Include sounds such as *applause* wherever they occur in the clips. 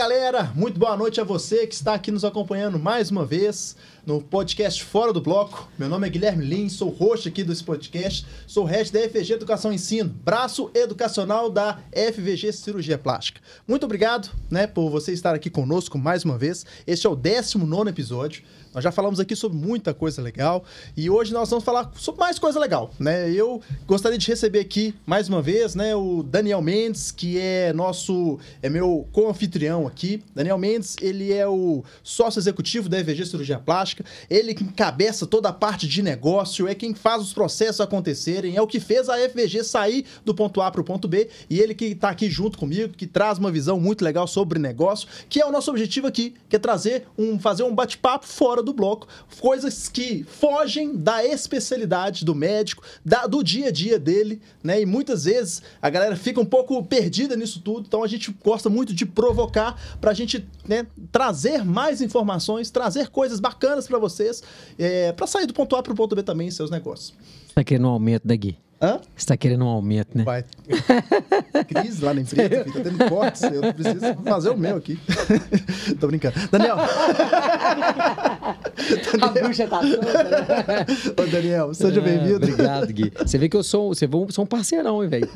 galera, muito boa noite a você que está aqui nos acompanhando mais uma vez no podcast Fora do Bloco. Meu nome é Guilherme Lins, sou host aqui desse podcast, sou head da FVG Educação e Ensino, braço educacional da FVG Cirurgia Plástica. Muito obrigado né, por você estar aqui conosco mais uma vez. Este é o 19 episódio. Nós já falamos aqui sobre muita coisa legal e hoje nós vamos falar sobre mais coisa legal, né? Eu gostaria de receber aqui mais uma vez, né, o Daniel Mendes, que é nosso é meu co-anfitrião aqui. Daniel Mendes, ele é o sócio executivo da EVG Cirurgia Plástica, ele que encabeça toda a parte de negócio, é quem faz os processos acontecerem, é o que fez a FVG sair do ponto A para o ponto B. E ele que está aqui junto comigo, que traz uma visão muito legal sobre negócio, que é o nosso objetivo aqui, que é trazer um fazer um bate-papo fora do bloco, coisas que fogem da especialidade do médico, da, do dia a dia dele, né? E muitas vezes a galera fica um pouco perdida nisso tudo, então a gente gosta muito de provocar para a gente né, trazer mais informações, trazer coisas bacanas para vocês, é, para sair do ponto A para o ponto B também em seus negócios. Tá querendo um aumento da Gui? Hã? Você tá querendo um aumento, né? Vai. Crise lá na empresa, filho, tá tendo cortes. Eu preciso fazer o meu aqui. *laughs* Tô brincando. Daniel. *laughs* A bruxa tá toda? Ô, Daniel, seja É, bem-vindo. Obrigado, Gui. Você vê que eu sou, você sou um parceirão, hein, velho.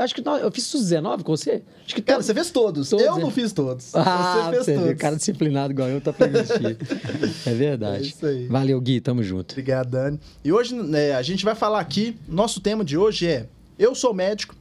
Acho que eu fiz os 19 com você. Acho que Cara, você fez todos. Todos, eu não fiz todos. Ah, você fez você todos. o cara disciplinado igual eu tá pra investir. É verdade. É isso aí. Valeu, Gui. Tamo junto. Obrigado, Dani. E hoje né, a gente vai falar aqui, nosso tema de hoje é eu sou médico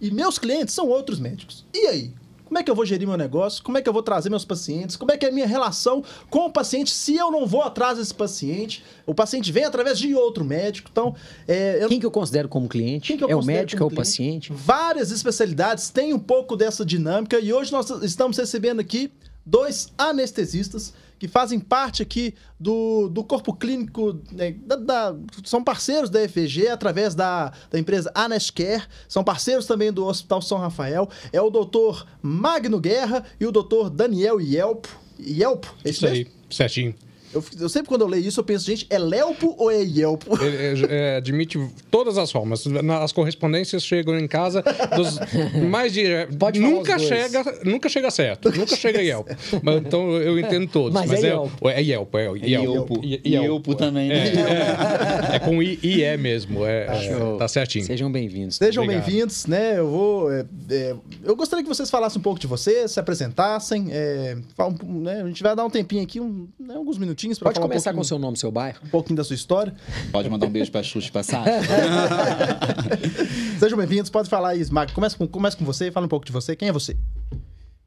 e meus clientes são outros médicos. E aí? Como é que eu vou gerir meu negócio? Como é que eu vou trazer meus pacientes? Como é que é a minha relação com o paciente se eu não vou atrás desse paciente? O paciente vem através de outro médico. Então, é, eu- Quem que eu considero como cliente? É o médico, é o cliente? paciente? Várias especialidades têm um pouco dessa dinâmica e hoje nós estamos recebendo aqui dois anestesistas que fazem parte aqui do, do corpo clínico, né, da- da- são parceiros da EFG através da, da empresa Anestcare, são parceiros também do Hospital São Rafael, é o doutor Magno Guerra e o doutor Daniel Yelpo. Yelpo, é isso Isso aí, certinho. Eu, eu sempre quando eu leio isso eu penso, gente, é Lelpo ou é Yelpo? Ele é, é, admite todas as formas. As correspondências chegam em casa dos *laughs* mais de. Pode falar nunca os dois. chega, nunca chega certo. Nunca chega Yelp. Mas, então eu entendo todos. Mas é é Yelp. É Yelp, é Yelp. Yelpo. Yelpo também, né? É, é, é com I, IE mesmo. É, é, Show. tá certinho. Sejam bem-vindos. Sejam bem-vindos, né? Eu vou. é, é, eu gostaria que vocês falassem um pouco de vocês, se apresentassem. é, fala um- né, a gente vai dar um tempinho aqui, um- né, alguns minutinhos para Pode falar começar um com o seu nome, seu bairro? um pouquinho da sua história. Pode mandar um beijo pra Xuxa Passagem? *laughs* Sejam bem-vindos, pode falar aí, Mag. Começa com, começa com você, fala um pouco de você. Quem é você?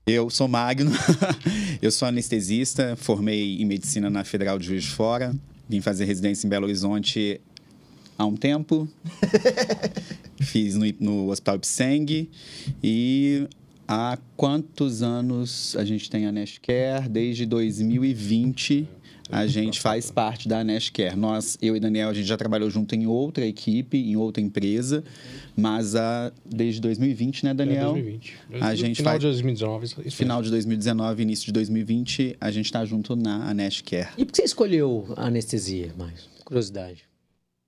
Eu sou Magno, *laughs* eu sou anestesista, formei em medicina na Federal de Juiz de Fora, vim fazer residência em Belo Horizonte há um tempo, *laughs* fiz no, no Hospital Ipseng e há quantos anos a gente tem a Nestcare? Desde 2020 a gente faz parte da Nestcare. Nós, eu e Daniel, a gente já trabalhou junto em outra equipe, em outra empresa, mas a, desde 2020, né, É, Daniel? 2020. A gente Final faz- de 2019. Isso mesmo. Final de 2019, início de 2020, a gente tá junto na Anestcare. E por que você escolheu a anestesia, mais? Curiosidade.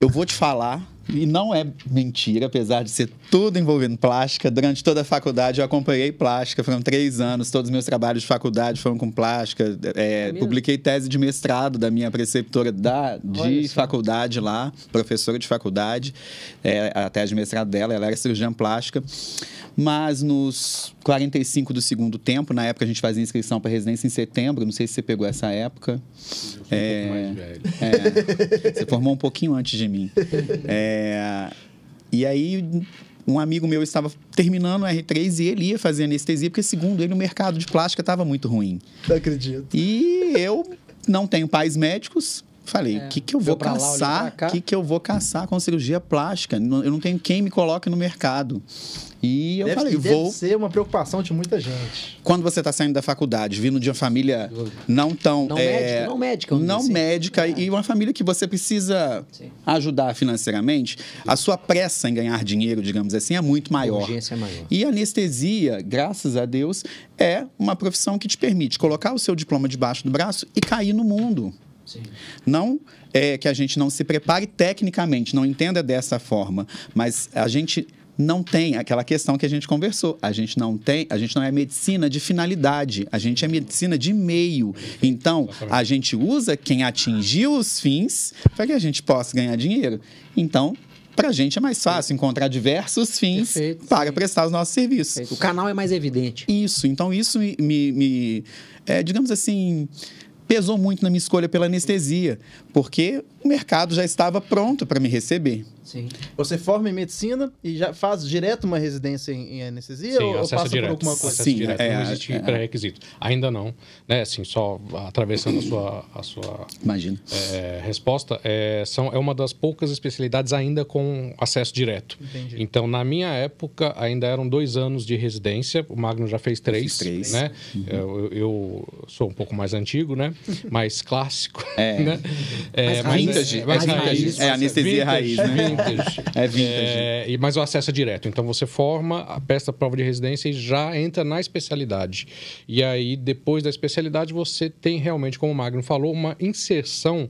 Eu vou te falar, e não é mentira, apesar de ser tudo envolvendo plástica. Durante toda a faculdade eu acompanhei plástica, foram três anos, todos os meus trabalhos de faculdade foram com plástica. É, mesmo? publiquei tese de mestrado da minha preceptora da, de faculdade lá, professora de faculdade, é, a tese de mestrado dela, ela era cirurgiã plástica. Mas nos 45 do segundo tempo, na época a gente fazia inscrição para residência em setembro, não sei se você pegou essa época. Eu sou um pouco mais velho. É, você formou um pouquinho antes de mim. É, e aí, um amigo meu estava terminando o R3 e ele ia fazer anestesia, porque, segundo ele, o mercado de plástica estava muito ruim. Não acredito. E eu não tenho pais médicos. Falei, o É, que, que eu vou caçar? O que, que eu vou caçar com cirurgia plástica? Eu não tenho quem me coloque no mercado. E eu deve, falei, deve vou. ser uma preocupação de muita gente. Quando você está saindo da faculdade, vindo de uma família não tão. Não é, médica, não médica, Não assim. médica É. e uma família que você precisa Sim. ajudar financeiramente, a sua pressa em ganhar dinheiro, digamos assim, é muito A maior. urgência é maior. E anestesia, graças a Deus, é uma profissão que te permite colocar o seu diploma debaixo do braço e cair no mundo. Sim. Não é que a gente não se prepare tecnicamente, não entenda dessa forma, mas a gente não tem aquela questão que a gente conversou. A gente não tem, a gente não é medicina de finalidade, a gente é medicina de meio. Então, a gente usa quem atingiu os fins para que a gente possa ganhar dinheiro. Então, para a gente é mais fácil encontrar diversos fins Perfeito, para sim. prestar os nossos serviços. O canal é mais evidente. Isso, então isso me, me- me, é, digamos assim, pesou muito na minha escolha pela anestesia, porque o mercado já estava pronto para me receber. Sim. Você forma em medicina e já faz direto uma residência em, em anestesia Sim, ou acesso passa direto. por alguma coisa? Acesso Sim, direto. é, não existe é. pré-requisito. Ainda não. Né? Assim, só atravessando a sua, a sua Imagina. é, resposta, é, são, é uma das poucas especialidades ainda com acesso direto. Entendi. Então, na minha época, ainda eram dois anos de residência. O Magno já fez três. três. Né? Eu, eu sou um pouco mais antigo, né? Mais clássico. É. *laughs* Né? É, Mais mas- vintage. é, mais Mais raiz. raiz. É, anestesia raiz, né? Vintage. É vintage. É, mas o acesso é direto. Então você forma, presta a prova de residência e já entra na especialidade. E aí, depois da especialidade, você tem realmente, como o Magno falou, uma inserção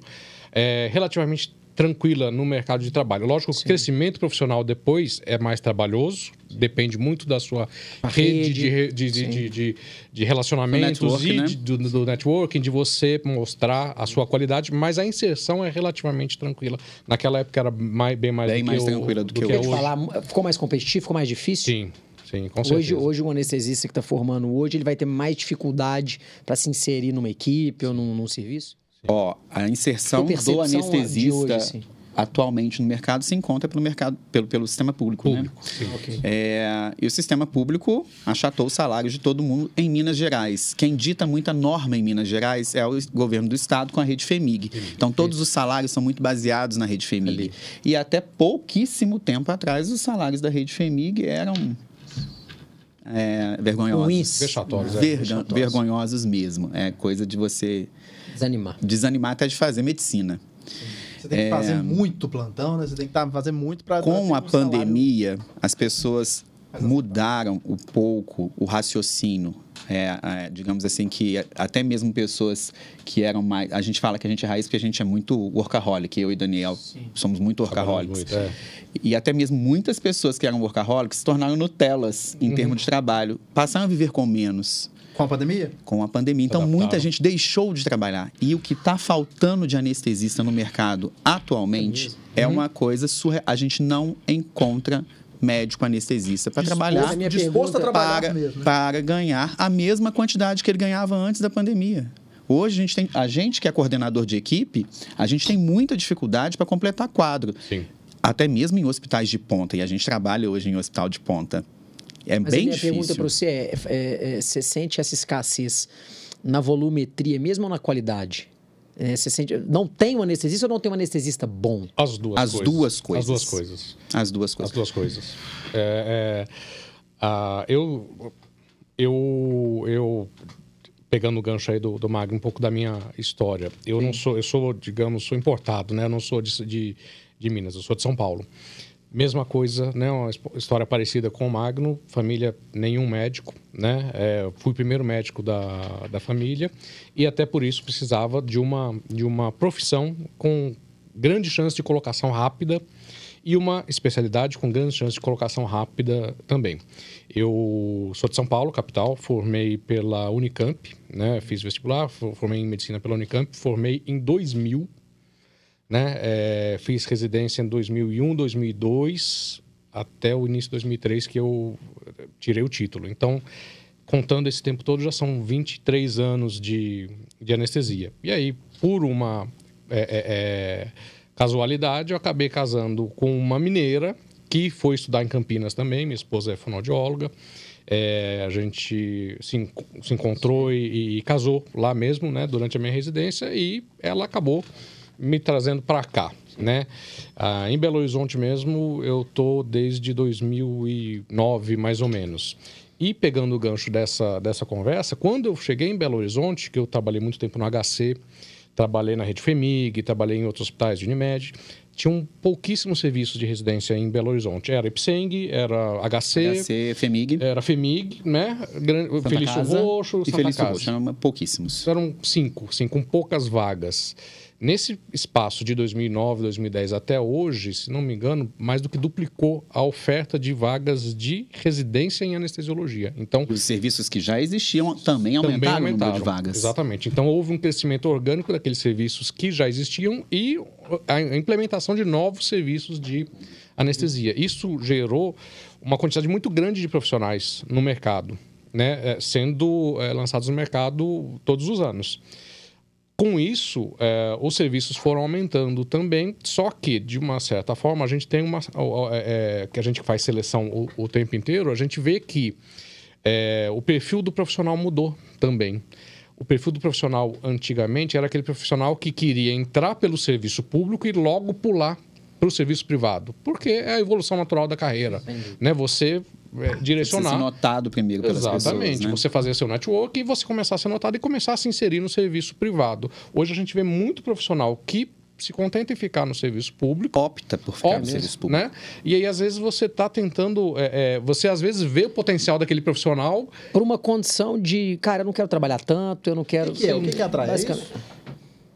é, relativamente tranquila no mercado de trabalho. Lógico que o crescimento profissional depois é mais trabalhoso, depende muito da sua A rede, rede, de, de, de, de, de- de relacionamentos Do network, e né? de- do, do networking, de você mostrar a sua qualidade, mas a inserção é relativamente tranquila. Naquela época era mais, bem mais, Bem do mais que o- tranquila do que é Quer te hoje. falar, ficou mais competitivo, ficou mais difícil? Sim, sim, com certeza. Hoje, hoje, um anestesista que está formando hoje, ele vai ter mais dificuldade para se inserir numa equipe ou num, num serviço? Ó, a inserção do anestesista hoje, atualmente no mercado se encontra pelo mercado, pelo, pelo sistema público, Público, né? sim. Ok. É, e o sistema público achatou os salários de todo mundo em Minas Gerais. Quem dita muita norma em Minas Gerais é o governo do estado com a rede FEMIG. Então, todos os salários são muito baseados na rede FEMIG. E até pouquíssimo tempo atrás, os salários da rede FEMIG eram é, vergonhosos. Vexatórios, é. Vergonhosos mesmo. É coisa de você Desanimar. desanimar até de fazer medicina. Você tem que fazer muito plantão, né? Você tem que tá, fazer muito para É. Com a pandemia, as pessoas mudaram um pouco o raciocínio. É, é, digamos assim, que até mesmo pessoas que eram mais. A gente fala que a gente é raiz porque a gente é muito workaholic. Eu e Daniel somos muito workaholics. muito, é. E até mesmo muitas pessoas que eram workaholics se tornaram Nutelas em termos de trabalho. Passaram a viver com menos Com a pandemia? com a pandemia. Então, Adaptaram. muita gente deixou de trabalhar. E o que está faltando de anestesista no mercado atualmente é, uma coisa surreal. A gente não encontra médico anestesista para Disposto- trabalhar disposto a trabalhar para, mesmo. né? para ganhar a mesma quantidade que ele ganhava antes da pandemia. Hoje a gente tem, a gente que é coordenador de equipe, a gente tem muita dificuldade para completar quadro. Sim. Até mesmo em hospitais de ponta, e a gente trabalha hoje em hospital de ponta. É Mas bem a minha difícil. pergunta para você é, é, é, você sente essa escassez na volumetria mesmo ou na qualidade? É, você sente, não tem um anestesista ou não tem um anestesista bom? As duas As coisas. duas coisas. As duas coisas. As duas As coisas. duas coisas. É, é, ah, eu, eu, eu, pegando o gancho aí do, do Magno, um pouco da minha história. Eu não sou, eu sou, digamos, sou importado, né? Eu não sou de, de, de Minas, eu sou de São Paulo. Mesma coisa, né? Uma his- história parecida com o Magno, família, nenhum médico, né? É, fui o primeiro médico da, da família e até por isso precisava de uma, de uma profissão com grande chance de colocação rápida e uma especialidade com grande chance de colocação rápida também. Eu sou de São Paulo, capital, formei pela Unicamp, né? Fiz vestibular, fo- formei em medicina pela Unicamp, formei em 2000, né? É, fiz residência em 2001, 2002, até o início de 2003 que eu tirei o título. Então, contando esse tempo todo, já são 23 anos de, de anestesia. E aí, por uma é, é, é, casualidade, eu acabei casando com uma mineira que foi estudar em Campinas também. Minha esposa é fonoaudióloga. É, a gente se, se encontrou e, e casou lá mesmo, né, durante a minha residência, e ela acabou me trazendo para cá, né? Ah, em Belo Horizonte mesmo, eu tô desde 2009, mais ou menos. E pegando o gancho dessa, dessa conversa, quando eu cheguei em Belo Horizonte, que eu trabalhei muito tempo no HC, trabalhei na rede FEMIG, trabalhei em outros hospitais de Unimed, tinham pouquíssimos serviços de residência em Belo Horizonte. Era Ipseng, era HC, HC, FEMIG, era FEMIG, né? Gran- Santa Felício Casa Roxo, e Santa Felício Casa. Roxo. Pouquíssimos. Eram cinco, sim, com poucas vagas. Nesse espaço de 2009, 2010 até hoje, se não me engano, mais do que duplicou a oferta de vagas de residência em anestesiologia. Então, os serviços que já existiam também aumentaram, também o número aumentaram. de vagas. Exatamente. Então houve um crescimento orgânico daqueles serviços que já existiam e a implementação de novos serviços de anestesia. Isso gerou uma quantidade muito grande de profissionais no mercado, né, eh, sendo eh, lançados no mercado todos os anos. Com isso, eh, os serviços foram aumentando também, só que, de uma certa forma, a gente tem uma. é, é, que a gente faz seleção o, o tempo inteiro, a gente vê que é, o perfil do profissional mudou também. O perfil do profissional antigamente era aquele profissional que queria entrar pelo serviço público e logo pular para o serviço privado, porque é a evolução natural da carreira. Né? Você é, Precisa ser direcionar. notado primeiro pelas Exatamente. pessoas, né? Você fazer seu network e você começar a ser notado e começar a se inserir no serviço privado. Hoje a gente vê muito profissional que se contenta em ficar no serviço público. Opta por ficar no Óbvio, serviço público. né? E aí, às vezes, você está tentando. é, é, você, às vezes, vê o potencial daquele profissional. Por uma condição de, cara, eu não quero trabalhar tanto, eu não quero. O que que é? O que que atrai? É Basicamente-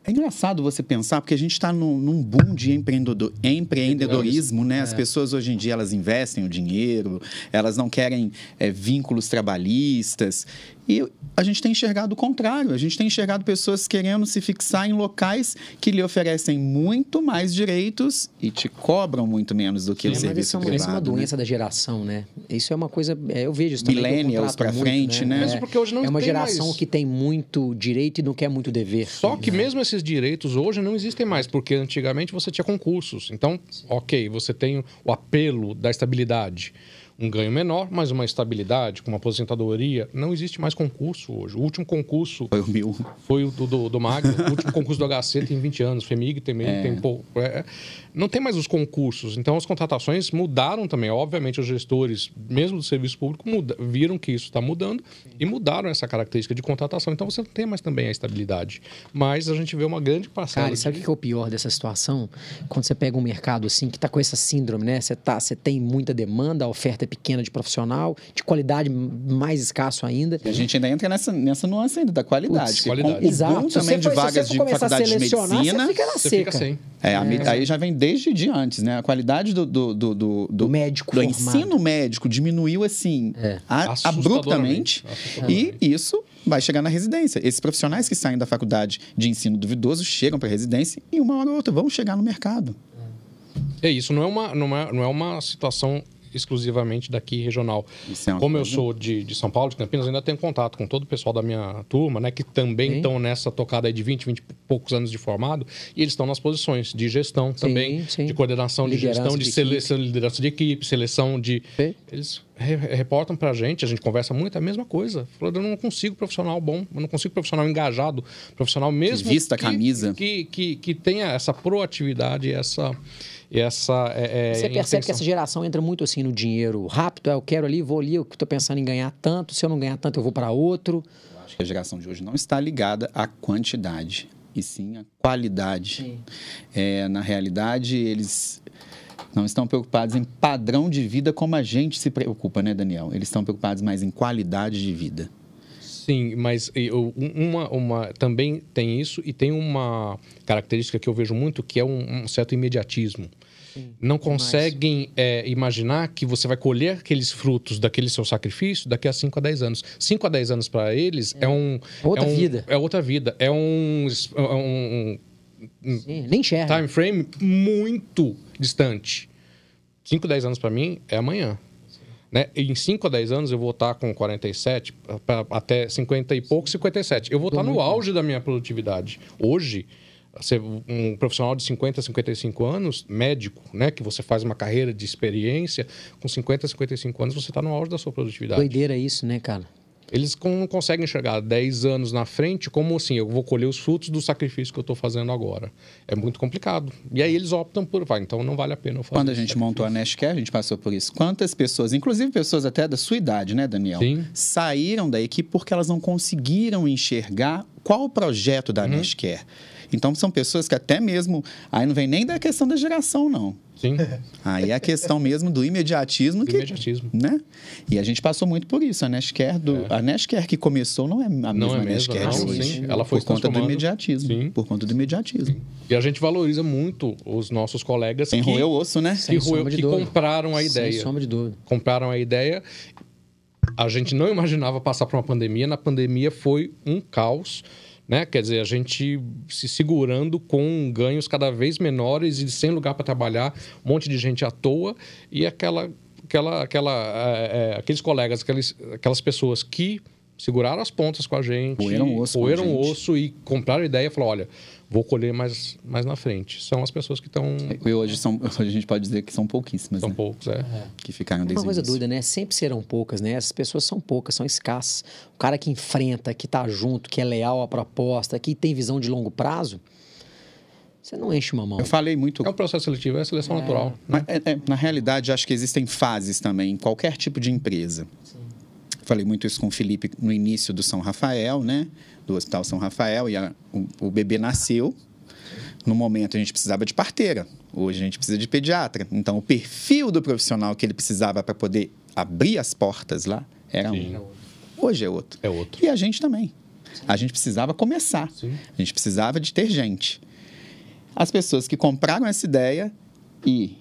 É engraçado você pensar, porque a gente está num, num boom de empreendedor, empreendedorismo, né? É. As pessoas hoje em dia elas investem o dinheiro, elas não querem é, vínculos trabalhistas. E a gente tem enxergado o contrário. A gente tem enxergado pessoas querendo se fixar em locais que lhe oferecem muito mais direitos e te cobram muito menos do que É, o mas serviço isso é uma, privado. isso é uma né? doença da geração, né? Isso é uma coisa. é, eu vejo isso também. Millennials muito, frente, né? Mesmo porque hoje não é uma tem geração mais. que tem muito direito e não quer muito dever. Só que mesmo esses direitos hoje não existem mais, porque antigamente você tinha concursos. Então, ok, você tem o apelo da estabilidade. Um ganho menor, mas uma estabilidade, com uma aposentadoria. Não existe mais concurso hoje. O último concurso Foi o meu. foi o do, do, do Magno. o último concurso do HC tem 20 anos. FEMIG também tem pouco. É, não tem mais os concursos. Então, as contratações mudaram também. Obviamente, os gestores, mesmo do serviço público, muda- viram que isso está mudando e mudaram essa característica de contratação. Então, você não tem mais também a estabilidade. Mas a gente vê uma grande parcela. Cara, e sabe o que é o pior dessa situação? Quando você pega um mercado assim, que tá com essa síndrome, né? Você, tá, você tem muita demanda, a oferta é pequena de profissional, de qualidade mais escasso ainda. E a gente ainda entra nessa, nessa nuance ainda da qualidade. Putz, qualidade. com o Exato. Se também você de for- se vagas você de começar a faculdade de selecionar, medicina. Você fica na Você seca. fica sem. É, a me- aí já vem desde de antes, né? A qualidade do, do, do, do, Do médico do formado. ensino médico diminuiu assim É. a- abruptamente. E isso vai chegar na residência. Esses profissionais que saem da faculdade de ensino duvidoso chegam para a residência e uma hora ou outra vão chegar no mercado. É isso, não é uma, não é, não é uma situação exclusivamente daqui regional. É uma Como eu sou de, de São Paulo, de Campinas, ainda tenho contato com todo o pessoal da minha turma, né? Que também Sim. estão nessa tocada aí de 20, 20 e poucos anos de formado. E eles estão nas posições de gestão também, sim. de coordenação, de Liderança gestão, de, de seleção, liderança de equipe, seleção de... Sim. Eles re- reportam pra gente, a gente conversa muito, é a mesma coisa. Falando, eu não consigo profissional bom, eu não consigo profissional engajado, profissional mesmo... vista a que- camisa. Que, que, que tenha essa proatividade, essa... essa é, é, Você percebe que intenção. essa geração entra muito assim no dinheiro rápido. É, eu quero ali, vou ali, eu tô pensando em ganhar tanto. Se eu não ganhar tanto, eu vou para outro. Acho que a geração de hoje não está ligada à quantidade, e sim à qualidade. É, na realidade, eles não estão preocupados em padrão de vida como a gente se preocupa, né, Daniel? Eles estão preocupados mais em qualidade de vida. Sim, mas eu- uma, uma, também tem isso e tem uma característica que eu vejo muito que é um, um certo imediatismo. Não conseguem é, imaginar que você vai colher aqueles frutos daquele seu sacrifício daqui a 5 a 10 anos. 5 a 10 anos para eles é, um. Outra é um- vida. É outra vida. É um, é um, um Sim, nem enxerga. time frame muito distante. 5, 10 anos para mim é amanhã. Né? Em 5 a 10 anos eu vou estar com 47, pra- até 50 e pouco, 57. Eu vou estar no auge da minha produtividade. Hoje, você- um profissional de 50 a 55 anos, médico, né? que você faz uma carreira de experiência, com 50 a 55 anos você está no auge da sua produtividade. Doideira isso, né, cara? Eles não conseguem enxergar 10 anos na frente como assim, eu vou colher os frutos do sacrifício que eu estou fazendo agora. É muito complicado. E aí eles optam por, vai, então não vale a pena eu fazer Quando a gente montou a Nashcare, a gente passou por isso. Quantas pessoas, inclusive pessoas até da sua idade, né, Daniel? Sim. Saíram da equipe porque elas não conseguiram enxergar qual o projeto da Nashcare. Então são pessoas que até mesmo. Aí não vem nem da questão da geração, não. Sim, Aí é a questão mesmo do imediatismo do que. imediatismo. Né? E a gente passou muito por isso. A Neshcare, do, a Neshcare que começou não é a mesma Não é mesmo, não, de hoje. sim. Ela foi por conta do imediatismo. Sim. Por conta do imediatismo. E a gente valoriza muito os nossos colegas Sem que, roer o osso, né? que, Sem roeu- que dúvida. compraram a Sem ideia. sombra de dúvida. compraram a ideia. A gente não imaginava passar por uma pandemia. Na pandemia foi um caos, né? Quer dizer, a gente se segurando com ganhos cada vez menores e sem lugar para trabalhar, um monte de gente à toa e aquela, aquela, aquela, é, é, aqueles colegas, aqueles, aquelas pessoas que seguraram as pontas com a gente, Roeram o osso roeram osso e compraram a ideia e falaram, olha, vou colher mais, mais na frente. São as pessoas que estão... E hoje, são, *laughs* hoje a gente pode dizer que são pouquíssimas, São né? poucos, é. Que ficaram Uma desde o coisa doida, né? Sempre serão poucas, né? Essas pessoas são poucas, são escassas. O cara que enfrenta, que tá junto, que é leal à proposta, que tem visão de longo prazo, você não enche uma mão. Eu falei muito É um processo seletivo, é seleção natural. Mas, é, é, na realidade, acho que existem fases também em qualquer tipo de empresa. Falei muito isso com o Felipe no início do São Rafael, né? Do Hospital São Rafael. E a- o, o bebê nasceu. No momento, a gente precisava de parteira. Hoje, a gente precisa de pediatra. Então, o perfil do profissional que ele precisava para poder abrir as portas lá era Sim. um. Hoje é outro. É outro. E a gente também. A gente precisava começar. Sim. A gente precisava de ter gente. As pessoas que compraram essa ideia e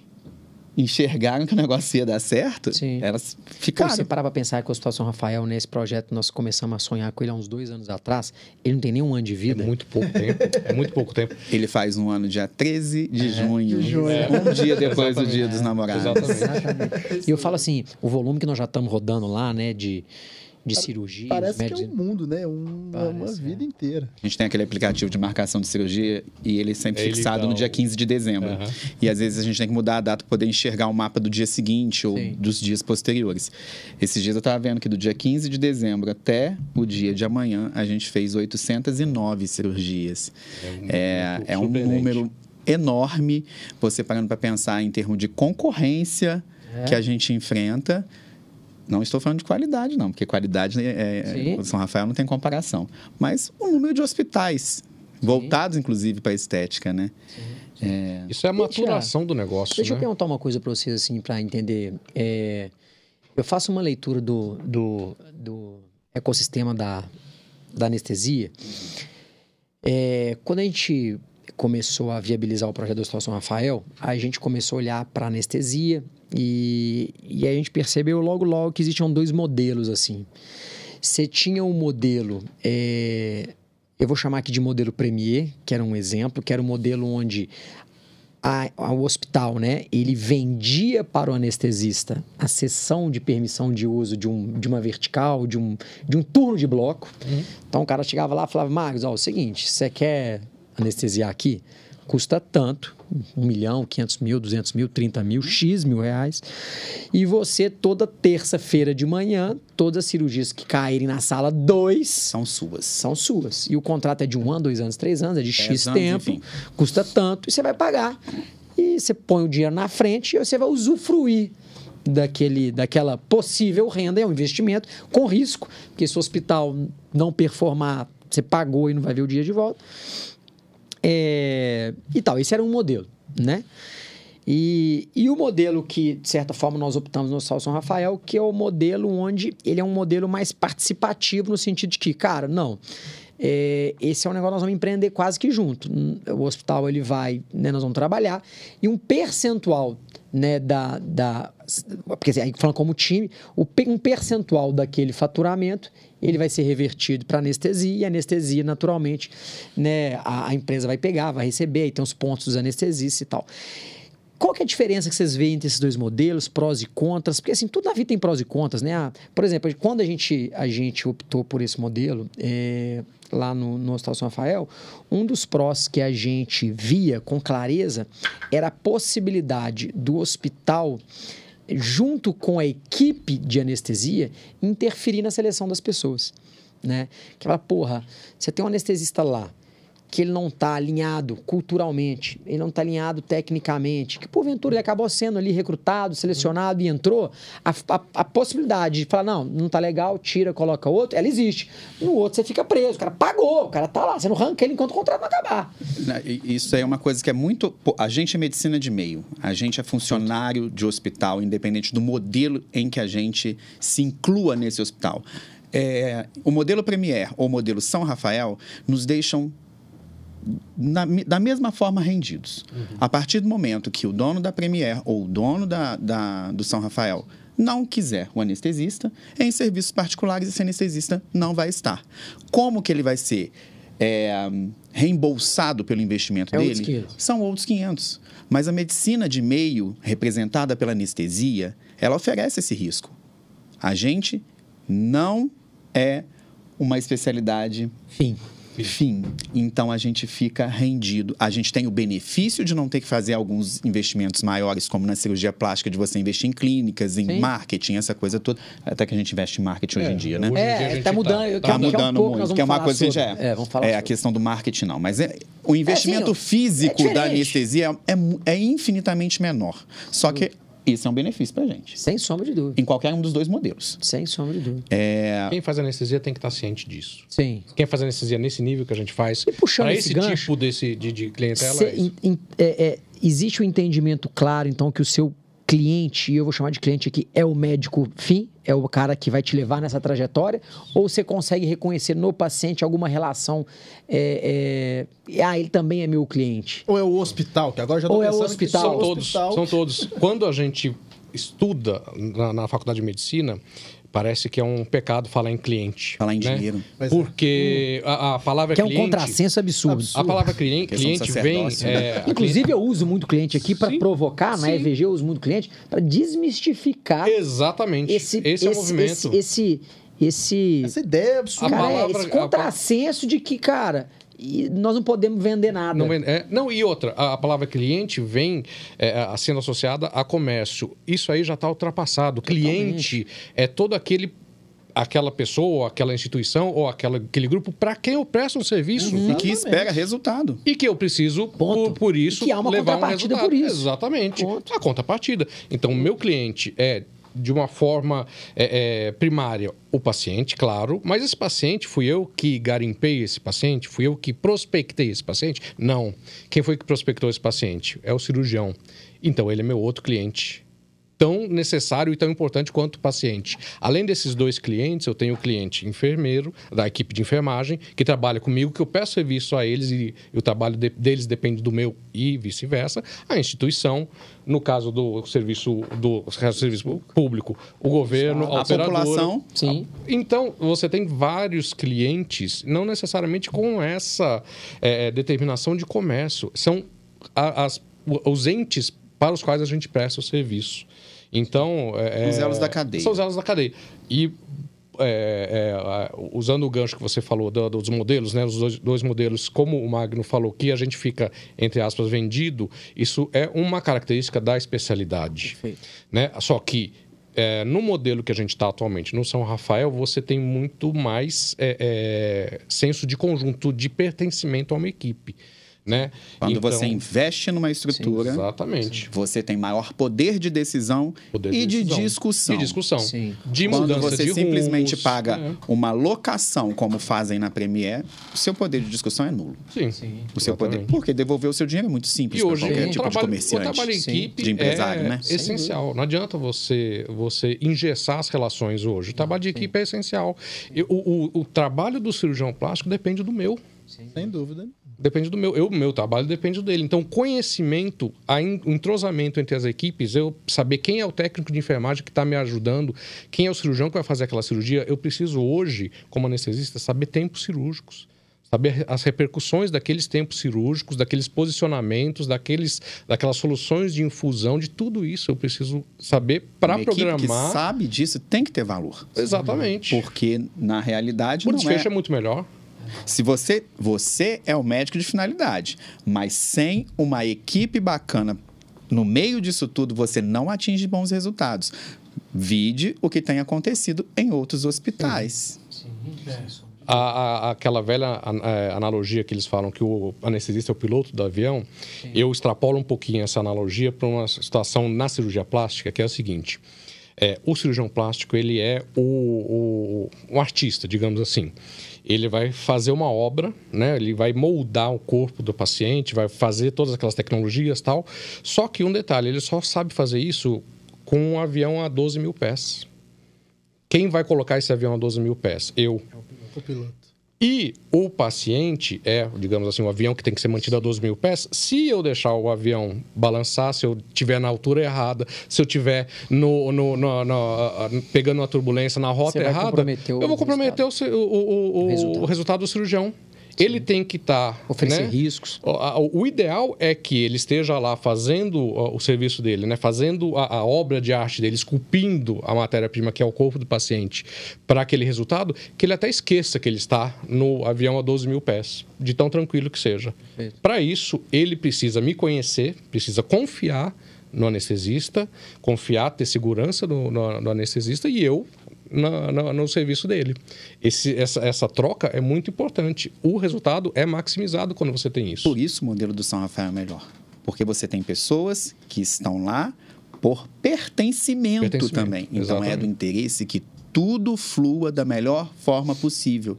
enxergaram que o negócio ia dar certo, Sim. elas Pô, ficaram. você parar pra pensar que o Hospital São Rafael, nesse projeto, nós começamos a sonhar com ele há uns dois anos atrás, ele não tem nem um ano de É vida. muito pouco tempo. É muito pouco tempo. *laughs* Ele faz um ano dia 13 de junho. de junho. Um dia depois do Exatamente. dia dos namorados. Exatamente. E eu falo assim, o volume que nós já estamos rodando lá, né, de, de cirurgia, Parece que é médicos... um mundo, né? Um- uma Parece, vida é. inteira. A gente tem aquele aplicativo de marcação de cirurgia e ele é sempre Ele fixado dá no dia 15 de dezembro. Aham. E às vezes a gente tem que mudar a data para poder enxergar o mapa do dia seguinte ou Sim. dos dias posteriores. Esses dias eu estava vendo que do dia 15 de dezembro até o dia de amanhã a gente fez 809 cirurgias. É, muito é um surpreendente. número enorme, você parando para pensar em termos de concorrência É. que a gente enfrenta. Não estou falando de qualidade, não, porque qualidade é, é- Sim. o São Rafael não tem comparação. Mas o número de hospitais, voltados inclusive para a estética, né? É, Isso é a maturação do negócio, Deixa eu né? perguntar uma coisa para vocês, assim, para entender. É, eu faço uma leitura do, do, do ecossistema da, da anestesia. É, quando a gente começou a viabilizar o projeto do Hospital São Rafael, a gente começou a olhar para anestesia e, e a gente percebeu logo, logo que existiam dois modelos, assim. Você tinha um modelo, é, eu vou chamar aqui de modelo Premier, que era um exemplo, que era um modelo onde a- a- o hospital, né, ele vendia para o anestesista a sessão de permissão de uso de, um, de uma vertical, de um, de um turno de bloco. Então o cara chegava lá e falava, Marcos, ó, é o seguinte, você quer anestesiar aqui? Custa tanto, um milhão, quinhentos mil, duzentos mil, trinta mil, x mil reais. E você, toda terça-feira de manhã, todas as cirurgias que caírem na sala 2 são suas. são suas. E o contrato é de um ano, dois anos, três anos, é de X anos, tempo, enfim. custa tanto, e você vai pagar. E você põe o dinheiro na frente e você vai usufruir daquele, daquela possível renda, é um investimento com risco, porque se o hospital não performar, você pagou e não vai ver o dinheiro de volta. É, e tal, esse era um modelo, né? E, e o modelo que, de certa forma, nós optamos no Hospital São Rafael, que é o modelo onde ele é um modelo mais participativo, no sentido de que, cara, não, é, esse é um negócio que nós vamos empreender quase que junto. O hospital, ele vai, né, nós vamos trabalhar, e um percentual, né, da... da porque assim, aí falando como time, o, um percentual daquele faturamento, ele vai ser revertido para anestesia, e anestesia, naturalmente, né, a, a empresa vai pegar, vai receber, aí tem os pontos dos anestesistas e tal. Qual que é a diferença que vocês veem entre esses dois modelos, prós e contras? Porque assim, tudo na vida tem prós e contras, né? Ah, por exemplo, quando a gente, a gente optou por esse modelo, é, lá no, no Hospital São Rafael, um dos prós que a gente via com clareza era a possibilidade do hospital, junto com a equipe de anestesia, interferir na seleção das pessoas, né? Que fala, porra, você tem um anestesista lá, que ele não está alinhado culturalmente, ele não está alinhado tecnicamente, que porventura ele acabou sendo ali recrutado, selecionado e entrou, a, a, a possibilidade de falar, não, não tá legal, tira, coloca outro, ela existe. No outro você fica preso, o cara pagou, o cara tá lá, você não arranca ele enquanto o contrato não acabar. Isso aí é uma coisa que é muito. pô, A gente é medicina de meio, a gente é funcionário de hospital, independente do modelo em que a gente se inclua nesse hospital. É, o modelo Premier ou o modelo São Rafael nos deixam na- da mesma forma rendidos. A partir do momento que o dono da Premier ou o dono da, da- do São Rafael não quiser o anestesista, em serviços particulares esse anestesista não vai estar. Como que ele vai ser é, reembolsado pelo investimento É outros dele? 500. São outros 500. Mas a medicina de meio, representada pela anestesia, ela oferece esse risco. A gente não é uma especialidade Fim. Fim. Então a gente fica rendido. A gente tem o benefício de não ter que fazer alguns investimentos maiores, como na cirurgia plástica, de você investir em clínicas, em Sim. marketing, essa coisa toda. Até que a gente investe em marketing hoje É, em dia, né? hoje em dia a É, gente tá tá- mudando. eu Tá que é um mudando pouco nós muito, que é uma coisa que a gente sobre. é. É, vamos falar é a sobre. questão do marketing, não. Mas é- o investimento assim, físico é da diferente. anestesia é, é infinitamente menor. Só que isso é um benefício pra gente. Sem sombra de dúvida. Em qualquer um dos dois modelos. Sem sombra de dúvida. É, Quem faz anestesia tem que estar ciente disso. Sim. Quem faz anestesia nesse nível que a gente faz, E puxando para esse esse gancho, tipo desse, de, de clientela, Cê é isso. in- in- é- é, existe o entendimento claro, então, que o seu cliente, e eu vou chamar de cliente aqui, é o médico fim? É o cara que vai te levar nessa trajetória? Ou você consegue reconhecer no paciente alguma relação? é, é, ah, ele também é meu cliente. Ou é o hospital, que agora já tô Ou é o pensando hospital. que São todos, hospital- são todos. Quando a gente estuda na, na faculdade de medicina, parece que é um pecado falar em cliente. Falar em né? dinheiro. É. Porque a, a palavra Que é um cliente... contrassenso absurdo. A palavra cliente, cliente vem... né? é, a Inclusive, eu uso muito cliente aqui para provocar, na sim. EVG eu uso muito cliente, para desmistificar Exatamente. esse, esse, é o movimento. Esse, esse, esse, Essa ideia é absurda. A cara, é palavra- esse a contrassenso de que, cara, e nós não podemos vender nada. Não, é, não, e outra, a, a palavra cliente vem é, a- sendo associada a comércio. Isso aí já está ultrapassado. Cliente é todo aquele aquela pessoa, ou aquela instituição, ou aquela, aquele grupo para quem eu presto um serviço. e que espera resultado. E que eu preciso, por, por isso, E que há uma levar um contrapartida resultado. por isso. Exatamente. Ponto. A contrapartida. Então, o meu cliente é, de uma forma é, é, primária, o paciente, claro, mas esse paciente, fui eu que garimpei esse paciente? Fui eu que prospectei esse paciente? Não. Quem foi que prospectou esse paciente? É o cirurgião. Então, ele é meu outro cliente tão necessário e tão importante quanto o paciente. Além desses dois clientes, eu tenho o cliente enfermeiro, da equipe de enfermagem, que trabalha comigo, que eu peço serviço a eles e, e o trabalho de- deles depende do meu e vice-versa. A instituição, no caso do serviço, do serviço público, o governo, a, A população Sim. Então, você tem vários clientes, não necessariamente com essa é, determinação de comércio. São a- as, os entes para os quais a gente presta o serviço. Então... É, Os elos da cadeia. São os elos da cadeia. E... é, é, usando o gancho que você falou do- dos modelos, né, os dois, dois modelos, como o Magno falou, que a gente fica, entre aspas, vendido, isso é uma característica da especialidade Perfeito. né? Só que é, no modelo que a gente está atualmente no São Rafael, você tem muito mais é, é, senso de conjunto, de pertencimento a uma equipe, né? Quando Então, você investe numa estrutura, Exatamente. você tem maior poder de decisão Poder e de decisão. discussão. De discussão. Sim. De Quando mudança você de simplesmente rumos, paga é. uma locação, como fazem na Premier, o seu poder de discussão é nulo. Sim. O seu poder. Exatamente. Porque devolver o seu dinheiro é muito simples para qualquer o tipo de trabalho, o comerciante. trabalho em Sim. equipe De empresário, é né? Essencial. Não adianta você, você engessar as relações hoje. O trabalho de equipe é essencial. O, o, o trabalho do cirurgião plástico depende do meu. Sem dúvida. Depende do meu. Eu, meu trabalho depende dele. Então, conhecimento, a en- o entrosamento entre as equipes, eu saber quem é o técnico de enfermagem que está me ajudando, quem é o cirurgião que vai fazer aquela cirurgia, eu preciso hoje, como anestesista, saber tempos cirúrgicos. Saber as repercussões daqueles tempos cirúrgicos, daqueles posicionamentos, daqueles, daquelas soluções de infusão, de tudo isso eu preciso saber para Uma equipe que programar. sabe disso tem que ter valor. Exatamente. Porque, na realidade, O desfecho é... é... muito melhor. Se você, você é o médico de finalidade, mas sem uma equipe bacana no meio disso tudo, você não atinge bons resultados. Vide o que tem acontecido em outros hospitais. A, a, aquela velha é, analogia que eles falam que o anestesista é o piloto do avião, Sim. eu extrapolo um pouquinho essa analogia para uma situação na cirurgia plástica, que é a seguinte. É, o cirurgião plástico, ele é o, o, o artista, digamos assim ele vai fazer uma obra, né? Ele vai moldar o corpo do paciente, vai fazer todas aquelas tecnologias tal. Só que um detalhe, ele só sabe fazer isso com um avião a 12 mil pés. Quem vai colocar esse avião a 12 mil pés? Eu. É o piloto. E o paciente é, digamos assim, um avião que tem que ser mantido a 12 mil pés. Se eu deixar o avião balançar, se eu estiver na altura errada, se eu estiver no, no, no, no, pegando uma turbulência na rota errada, eu vou comprometer o, o, o, o, resultado. o resultado do cirurgião. Ele tem que estar. Tá, Oferecer né? riscos. O, o, ideal é que ele esteja lá fazendo o, serviço dele, né? fazendo a, a, obra de arte dele, esculpindo a matéria-prima que é o corpo do paciente para aquele resultado, que ele até esqueça que ele está no avião a 12 mil pés, de tão tranquilo que seja. Para isso, ele precisa me conhecer, precisa confiar no anestesista, confiar, ter segurança no, no, no anestesista e eu na, na, no serviço dele. Esse, essa, essa troca é muito importante. O resultado é maximizado quando você tem isso. Por isso o modelo do São Rafael é melhor. Porque você tem pessoas que estão lá por pertencimento, pertencimento também. Então exatamente. é do interesse que tudo flua da melhor forma possível.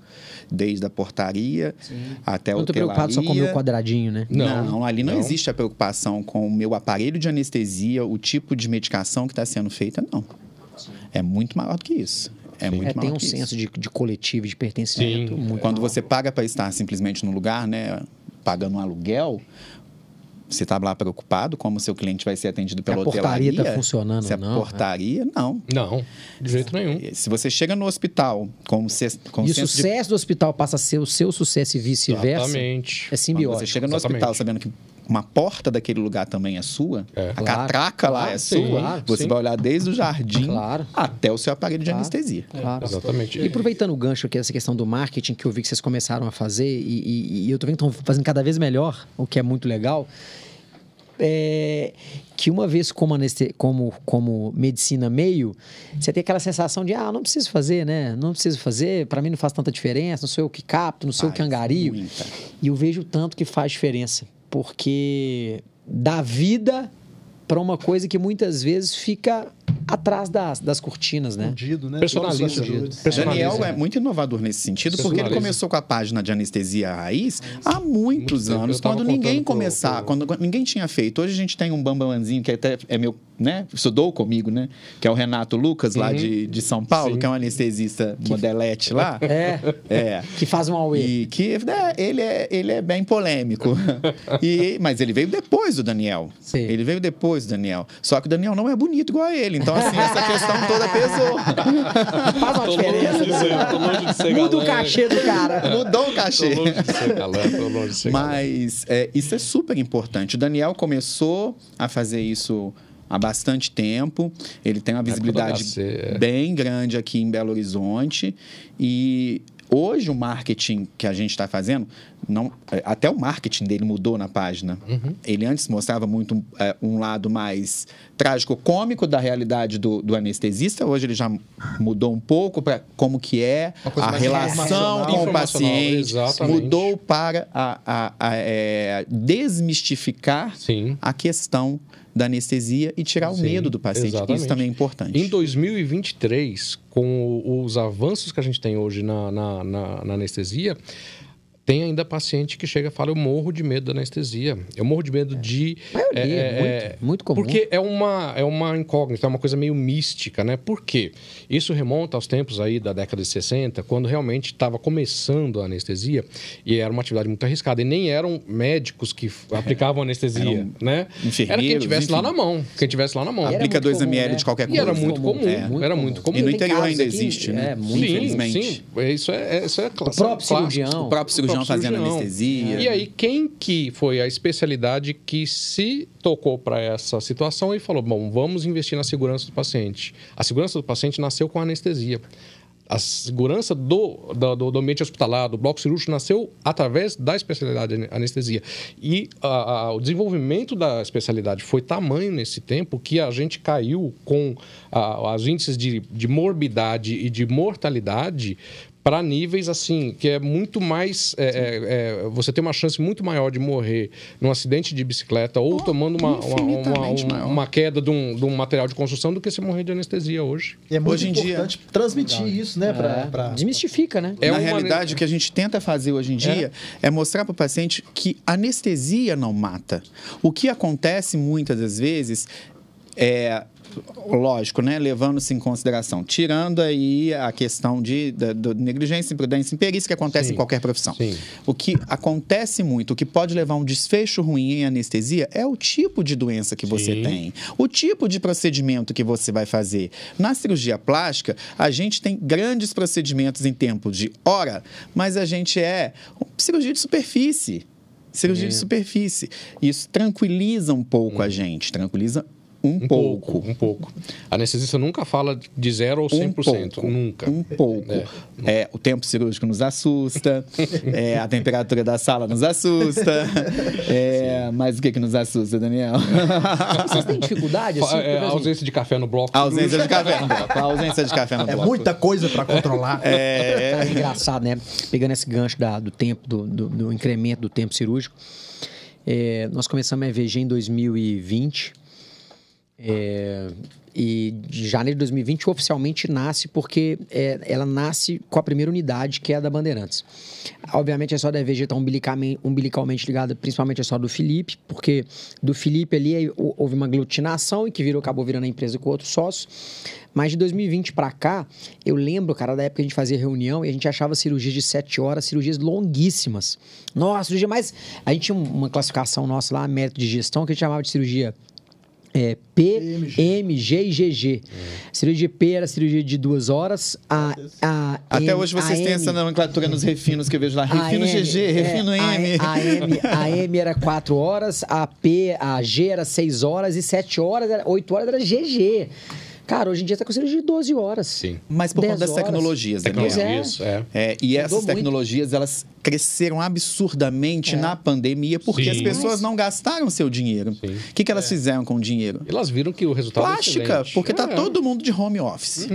Desde a portaria Sim. até o Não estou preocupado só com o meu quadradinho, né? Não, não ali não, não, existe a preocupação com o meu aparelho de anestesia, o tipo de medicação que está sendo feita, não. É muito maior do que isso. É muito é, maior tem um senso de, de coletivo, de pertencimento. Quando maior. você paga para estar simplesmente no lugar, né, pagando um aluguel, você está lá preocupado como o seu cliente vai ser atendido pela hotelaria. a portaria está funcionando Se a não, portaria, né? não. Não, de jeito nenhum. Se você chega no hospital com, com E o sucesso de... do hospital passa a ser o seu sucesso e vice-versa. Exatamente. É simbiótico. Quando você chega no Exatamente. hospital sabendo que uma porta daquele lugar também é sua, é. a claro, catraca claro, lá é sim, sua, claro, você sim. vai olhar desde o jardim até o seu aparelho de anestesia. Exatamente. E aproveitando o gancho aqui, essa questão do marketing que eu vi que vocês começaram a fazer, e, e, e eu tô vendo que estão fazendo cada vez melhor, o que é muito legal. É, que uma vez como, aneste... como, como medicina meio, você tem aquela sensação de, ah, não preciso fazer, né? Não preciso fazer, para mim não faz tanta diferença, não sou eu que capto, não sou eu que angario. Muita. E eu vejo tanto que faz diferença porque dá vida para uma coisa que muitas vezes fica atrás das, das cortinas, né? Escondido, né? Personaliza. Daniel é muito inovador nesse sentido, porque ele começou com a página de anestesia raiz há muitos Muito anos, quando ninguém começar, pro... quando ninguém tinha feito. Hoje a gente tem um bambamanzinho que até é meu, né? Estudou comigo, né? Que é o Renato Lucas, lá uhum. de, de São Paulo, Sim. que é um anestesista que... modelete lá. *laughs* É. é. Que faz um auê. E que é, ele, é, ele é bem polêmico. *laughs* e, mas ele veio depois do Daniel. Sim. Ele veio depois do Daniel. Só que o Daniel não é bonito igual a ele. Então, assim, essa questão toda pesou. *laughs* Faz uma diferença. Né? Muda o cachê do cara. Mudou o cachê. Tô longe de ser galã, tô longe de ser Mas é, isso é super importante. O Daniel começou a fazer isso há bastante tempo. Ele tem uma visibilidade é. bem grande aqui em Belo Horizonte. E Hoje, o marketing que a gente está fazendo, não, é, até o marketing dele mudou na página. Uhum. Ele antes mostrava muito é, um lado mais trágico, cômico da realidade do, do, anestesista. Hoje ele já mudou um pouco para como que é a relação com o paciente. Exatamente. Mudou para a, a, a é, desmistificar Sim. a questão da anestesia e tirar Sim, o medo do paciente. Exatamente. Isso também é importante. Em 2023, com os avanços que a gente tem hoje na, na, na, na anestesia, tem ainda paciente que chega e fala: Eu morro de medo da anestesia. Eu morro de medo é. de. É, é, muito, muito comum. Porque é uma, é uma incógnita, é uma coisa meio mística, né? Por quê? Isso remonta aos tempos aí da década de 60, quando realmente estava começando a anestesia e era uma atividade muito arriscada. E nem eram médicos que aplicavam anestesia, né? Era quem tivesse enfim. lá na mão. Quem tivesse lá na mão. Aplica 2 ml né? de qualquer coisa. E era muito comum. É. Muito era muito comum. E no interior ainda existe, né? É, muito sim, infelizmente. Sim, isso é, isso é O próprio cirurgião. O próprio cirurgião cirurgião fazendo anestesia. E aí, quem que foi a especialidade que se tocou para essa situação e falou: bom, vamos investir na segurança do paciente? A segurança do paciente nasceu com a anestesia. A segurança do, do, do, ambiente hospitalar, do bloco cirúrgico, nasceu através da especialidade de anestesia. E a, a, o desenvolvimento da especialidade foi tamanho nesse tempo que a gente caiu com a, os índices de, de morbidade e de mortalidade para níveis assim, que é muito mais. é, é, é, você tem uma chance muito maior de morrer num acidente de bicicleta ou tomando uma, uma, uma, uma- queda de um, de um material de construção do que se morrer de anestesia hoje. E é muito Hoje em dia- importante transmitir isso, né? Pra, É, pra- Desmistifica, né? É Na uma- realidade, o que a gente tenta fazer hoje em dia é, mostrar para o paciente que anestesia não mata. O que acontece muitas das vezes é. Lógico, né? Levando-se em consideração, tirando aí a questão de, da, do negligência, imprudência, imperícia que acontece Sim. em qualquer profissão. Sim. O que acontece muito, o que pode levar a um desfecho ruim em anestesia é o tipo de doença que você Sim. tem, o tipo de procedimento que você vai fazer. Na cirurgia plástica, a gente tem grandes procedimentos em tempo de hora, mas a gente é cirurgia de superfície. Cirurgia de superfície. Isso tranquiliza um pouco a gente, tranquiliza um, Um pouco. Um pouco. A anestesista nunca fala de zero ou 100%. Um pouco, Nunca. Um pouco. É, o tempo cirúrgico nos assusta, *laughs* é, a temperatura da sala nos assusta. É, mas o que, que nos assusta, Daniel? Vocês têm dificuldade? Assim, é, a assim, ausência de café no bloco. A ausência de café no bloco. A ausência de café no É bloco. muita coisa pra controlar. Cara, é engraçado, né? Pegando esse gancho da- do tempo, do, do- do incremento do tempo cirúrgico. é, nós começamos a EVG em 2020. É, e de janeiro de 2020 oficialmente nasce porque é, ela nasce com a primeira unidade, que é a da Bandeirantes. Obviamente a história da EVG está umbilicalmente, ligada principalmente à história do Felipe, porque do Felipe ali houve uma aglutinação e que virou, acabou virando a empresa com outros sócios. Mas de 2020 para cá, eu lembro, cara, da época que a gente fazia reunião e a gente achava cirurgias de 7 horas, cirurgias longuíssimas. Nossa, cirurgia mais. A gente tinha uma classificação nossa lá, mérito de gestão, que a gente chamava de cirurgia é, P, M, G e GG. Cirurgia P era cirurgia de duas horas. A, a Até M- hoje vocês a têm M- essa nomenclatura nos refinos que eu vejo lá. a Refino M, GG, é, refino a- M. A, M, a M era 4 horas, a P, a G era 6 horas e 7 horas, era, 8 horas era GG. Cara, hoje em dia tá com cirurgia de 12 horas. Sim. Mas por conta 10 das horas. tecnologias, Daniel. É. Tecnologia, isso, é. É, e essas muito. tecnologias, elas cresceram absurdamente É. na pandemia porque Sim. as pessoas não gastaram seu dinheiro. Sim. O que, que elas fizeram com o dinheiro? Elas viram que o resultado é Plástica, porque tá É. todo mundo de home office.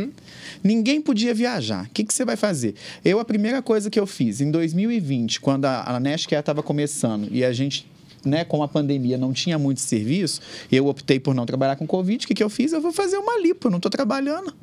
Ninguém podia viajar. O que, que você vai fazer? Eu, a primeira coisa que eu fiz em 2020, quando a, a Nashcare estava começando e a gente, né, com a pandemia, não tinha muito serviço, eu optei por não trabalhar com Covid. O que, que eu fiz? Eu vou fazer uma lipo, eu não estou trabalhando.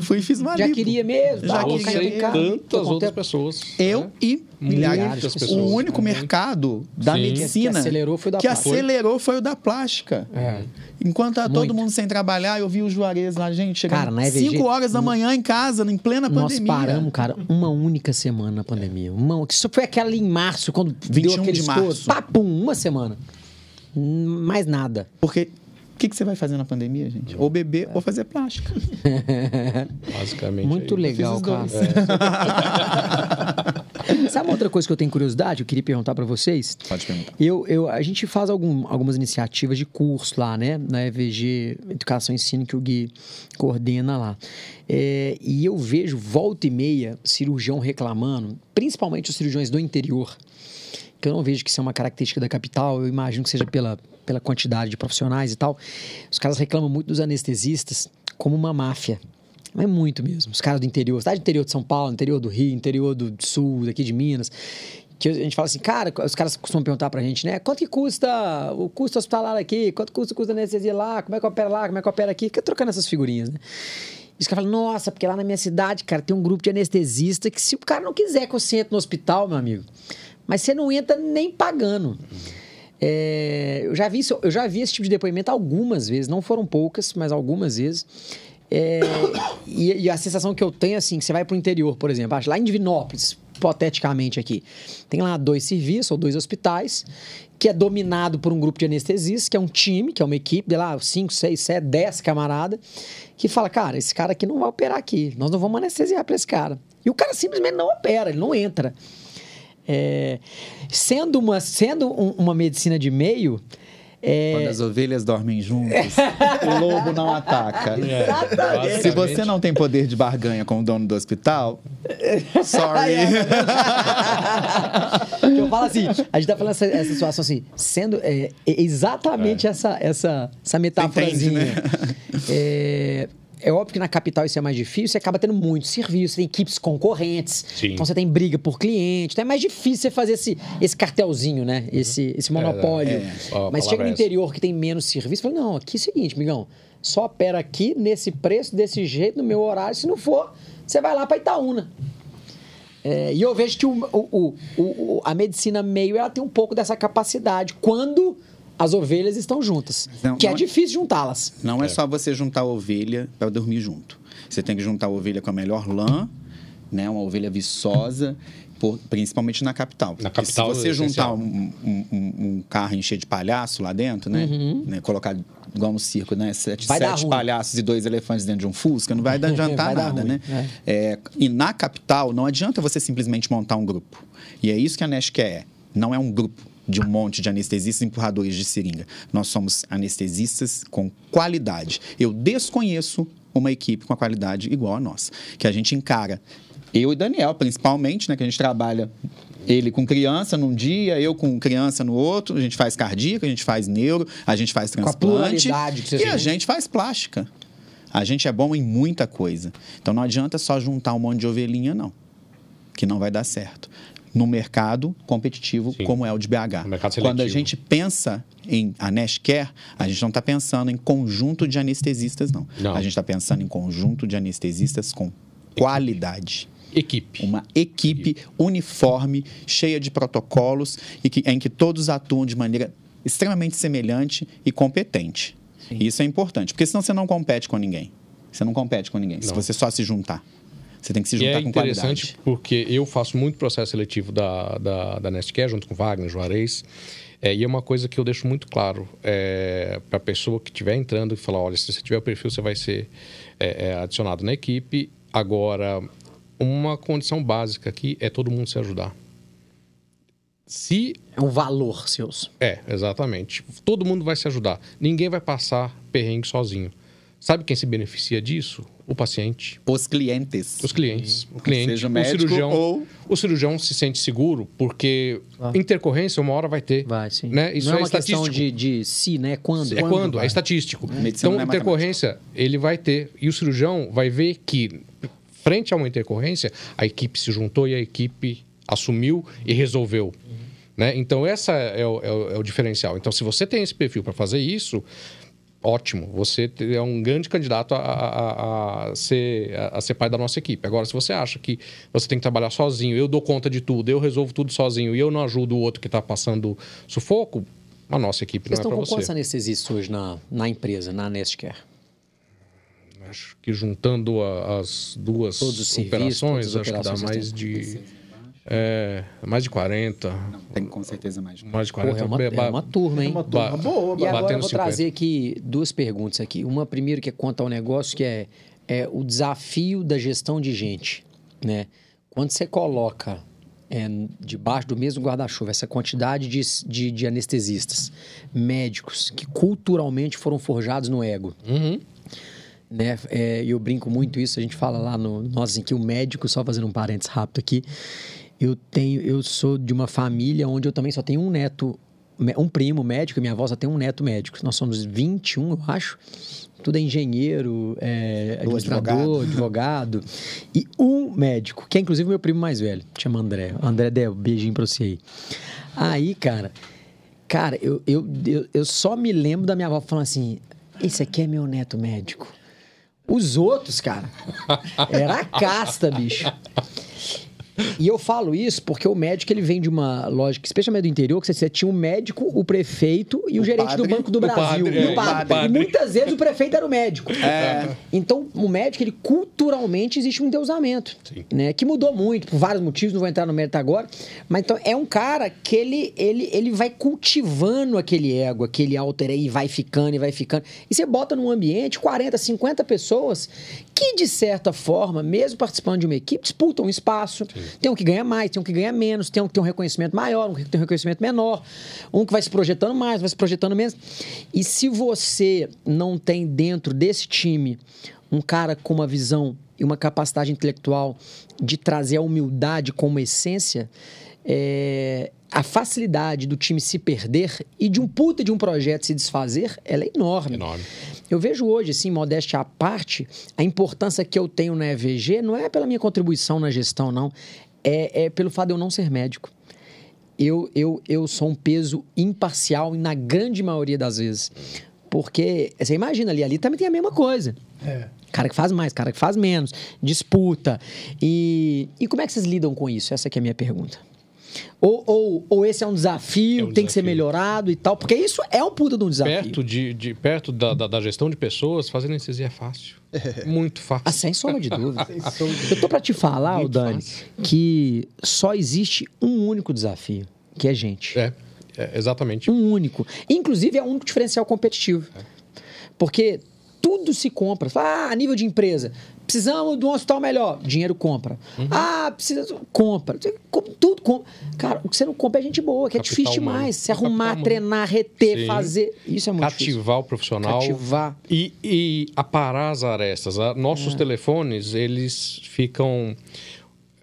Fui e fiz uma Já lipo. queria mesmo. Já tá, queria. tô tantas outras pessoas. Eu né? e milhares de pessoas. O único Muito. mercado da Sim. medicina Que acelerou foi o da que plástica. acelerou foi o da plástica. É. Enquanto tá todo mundo sem trabalhar, eu vi o Juarez lá, gente, Cara, chegando na EVG, 5 horas da manhã em casa, em plena Nós pandemia. paramos, cara, uma única semana na pandemia. Uma, que só foi aquela em março, quando 21 deu aquele de março. Papum, uma semana. Hum, Mais nada. Porque que, que você vai fazer na pandemia, gente? Ou beber ou fazer plástica. *laughs* Basicamente. Muito é isso. legal, os cara. dois. *laughs* Sabe uma outra coisa que eu tenho curiosidade? Eu queria perguntar pra vocês. Pode perguntar. Eu, eu, a gente faz algum- algumas iniciativas de curso lá, né? Na EVG Educação e Ensino, que o Gui coordena lá. É, e eu vejo, volta e meia, cirurgião reclamando, principalmente os cirurgiões do interior, que eu não vejo que isso é uma característica da capital, eu imagino que seja pela, pela quantidade de profissionais e tal. Os caras reclamam muito dos anestesistas como uma máfia. Mas é muito mesmo. Os caras do interior, cidade do interior de São Paulo, interior do Rio, interior do Sul, daqui de Minas. Que a gente fala assim, cara, os caras costumam perguntar pra gente, né? Quanto que custa o custo hospitalar aqui? Quanto custa o custo da anestesia lá? Como é que opera lá? Como é que opera aqui? Fica trocando essas figurinhas, né? E os caras falam, nossa, porque lá na minha cidade, cara, tem um grupo de anestesista que se o cara não quiser que você entre no hospital, meu amigo, mas você não entra nem pagando. É, eu, já vi isso- eu já vi esse tipo de depoimento algumas vezes, não foram poucas, mas algumas vezes. É, e, e a sensação que eu tenho, assim, que você vai pro interior, por exemplo, lá em Divinópolis, hipoteticamente aqui, tem lá dois serviços ou dois hospitais, que é dominado por um grupo de anestesistas, que é um time, que é uma equipe, de lá, 5, 6, 7, 10 camarada, que fala, cara, esse cara aqui não vai operar aqui, nós não vamos anestesiar para esse cara. E o cara simplesmente não opera, ele não entra. É, sendo uma, sendo um- uma medicina de meio, é, Quando as ovelhas dormem juntas, *laughs* o lobo não ataca. É, Se você não tem poder de barganha com o dono do hospital, *laughs* sorry. que eu falo assim, a gente tá falando essa, essa situação assim, sendo é, é exatamente essa, essa, essa metáforazinha. Entende, né? É, é óbvio que na capital isso é mais difícil, você acaba tendo muito serviço, tem equipes concorrentes, Sim. então você tem briga por cliente, então é mais difícil você fazer esse, esse cartelzinho, né? Esse, esse monopólio. é. A Mas chega no é interior que tem menos serviço, fala, não, aqui é o seguinte, migão, só opera aqui, nesse preço, desse jeito, no meu horário, se não for, você vai lá para Itaúna. É, e eu vejo que o- o- o- a medicina meio ela tem um pouco dessa capacidade quando as ovelhas estão juntas. Não, que é não é- difícil juntá-las. Não é, só você juntar a ovelha para dormir junto. Você tem que juntar a ovelha com a melhor lã, né? Uma ovelha viçosa, por- principalmente na capital. Na Porque capital, Se você é juntar um, um- um- carro encher de palhaço lá dentro, né? Uhum. né? Colocar igual no circo, né? Sete, sete palhaços e dois elefantes dentro de um Fusca, não vai dar- *laughs* adiantar Vai nada, né? É, e na capital, não adianta você simplesmente montar um grupo. E é isso que a Nest quer. é. Não é um grupo de um monte de anestesistas empurradores de seringa. Nós somos anestesistas com qualidade. Eu desconheço uma equipe com a qualidade igual a nossa, que a gente encara. Eu e Daniel, principalmente, né, que a gente trabalha ele com criança num dia, eu com criança no outro, a gente faz cardíaca, a gente faz neuro, a gente faz a transplante pluralidade que vocês e a né? gente faz plástica. A gente é bom em muita coisa. Então não adianta só juntar um monte de ovelhinha, não. Que não vai dar certo. No mercado competitivo, Sim. como é o de BH. Quando a gente pensa em a Nash Care, a gente não está pensando em conjunto de anestesistas, não. Não. A gente está pensando em conjunto de anestesistas com qualidade Equipe. uma equipe uniforme, cheia de protocolos e que, em que todos atuam de maneira extremamente semelhante e competente. E isso é importante, porque senão você não compete com ninguém. Você não compete com ninguém, se Não. você só se juntar. Você tem que se E juntar é com interessante qualidade. porque eu faço muito processo seletivo da, da, da Nestcare, junto com Wagner, Juarez. É, e é uma coisa que eu deixo muito claro é, para a pessoa que estiver entrando e falar: olha, se você tiver o perfil, você vai ser é, é, adicionado na equipe. Agora, uma condição básica aqui é todo mundo se ajudar. Se É um valor seus. é, exatamente. Todo mundo vai se ajudar. Ninguém vai passar perrengue sozinho. Sabe quem se beneficia disso? O paciente. Os clientes. Os clientes. O cliente, Seja o médico cirurgião. ou- O cirurgião se sente seguro porque Ah. intercorrência uma hora vai ter. Vai, sim. Né? Isso não é, é uma questão estatístico. de, de se, né? Quando. É quando, vai. é estatístico. Medicina Então, é intercorrência, ele vai ter. E o cirurgião vai ver que, frente a uma intercorrência, a equipe se juntou e a equipe assumiu e resolveu. Né? Então, essa é o, é o- é o diferencial. Então, se você tem esse perfil para fazer isso, ótimo. Você é um grande candidato a, a- a- ser, a, ser parte da nossa equipe. Agora, se você acha que você tem que trabalhar sozinho, eu dou conta de tudo, eu resolvo tudo sozinho e eu não ajudo o outro que está passando sufoco, a nossa equipe Vocês não é estão para com você. quantos anestesistas hoje na, na empresa, na Nestcare? Acho que juntando as duas serviços, operações, acho que dá mais de. É, mais de 40. Tem com certeza mais. Mais de Porra, 40. é uma, é uma turma, É hein? uma turma Ba- boa, E agora eu vou 50. trazer aqui duas perguntas aqui. Uma primeiro que é quanto ao negócio, que é, é o desafio da gestão de gente, né? Quando você coloca é, debaixo do mesmo guarda-chuva essa quantidade de, de, de anestesistas, médicos, que culturalmente foram forjados no ego, Uhum. né? É, E eu brinco muito isso, a gente fala lá no nós assim, que o médico, só fazendo um parênteses rápido aqui, eu tenho, eu sou de uma família onde eu também só tenho um neto, um primo médico, e minha avó só tem um neto médico. Nós somos 21, eu acho. Tudo é engenheiro, é, administrador, advogado. E um médico, que é inclusive meu primo mais velho, chama André. André, Del, beijinho pra você aí. Aí, cara, cara, eu, eu, eu, eu só me lembro da minha avó falando assim: esse aqui é meu neto médico. Os outros, cara, era a casta, bicho. E eu falo isso porque o médico ele vem de uma lógica, especialmente do interior, que você, tinha o médico, o prefeito e o, O gerente do padre, Banco do o Brasil. padre, e é, o padre. padre. E muitas vezes o prefeito era o médico. É. Então, o médico, ele culturalmente existe um endeusamento. Sim. Né? Que mudou muito, por vários motivos, não vou entrar no mérito agora. Mas então, é um cara que ele, ele, ele vai cultivando aquele ego, aquele alter aí, e vai ficando e vai ficando. E você bota num ambiente 40, 50 pessoas que, de certa forma, mesmo participando de uma equipe, disputam um espaço. Tem um que ganha mais, tem um que ganha menos, tem um que tem um reconhecimento maior, um que tem um reconhecimento menor, um que vai se projetando mais, vai se projetando menos. E se você não tem dentro desse time um cara com uma visão e uma capacidade intelectual de trazer a humildade como essência, é, a facilidade do time se perder e de um puta de um projeto se desfazer, ela é enorme. Enorme. eu vejo hoje, assim, modéstia à parte, a importância que eu tenho na EVG não é pela minha contribuição na gestão, não. É, é pelo fato de eu não ser médico. Eu, eu, eu sou um peso imparcial na grande maioria das vezes. Porque, você imagina ali, ali também tem a mesma coisa. É. Cara que faz mais, cara que faz menos, disputa. E, e como é que vocês lidam com isso? Essa que é a minha pergunta. Ou, ou, ou esse é um desafio, É um tem que ser desafio. melhorado e tal, porque isso é um puta de um desafio. Perto, de, de- perto da, da, da gestão de pessoas, fazer anestesia é fácil. *laughs* Muito fácil. Ah, *laughs* sem sombra de dúvida. Eu tô pra te falar, Muito Dani, fácil. que só existe um único desafio, que é gente. É, é, exatamente. Um único. Inclusive, é o único diferencial competitivo. Porque tudo se compra. Você fala, Ah, a nível de empresa, precisamos de um hospital melhor. Dinheiro compra. Uhum. Ah, precisa. Compra. Tudo compra. Cara, o que você não compra é gente boa, que é Capital difícil humano. demais. Se Capital arrumar, humano. treinar, reter, Sim. fazer. Isso é muito difícil. Cativar o profissional. Cativar. E, e aparar as arestas. A- É. Nossos telefones, eles ficam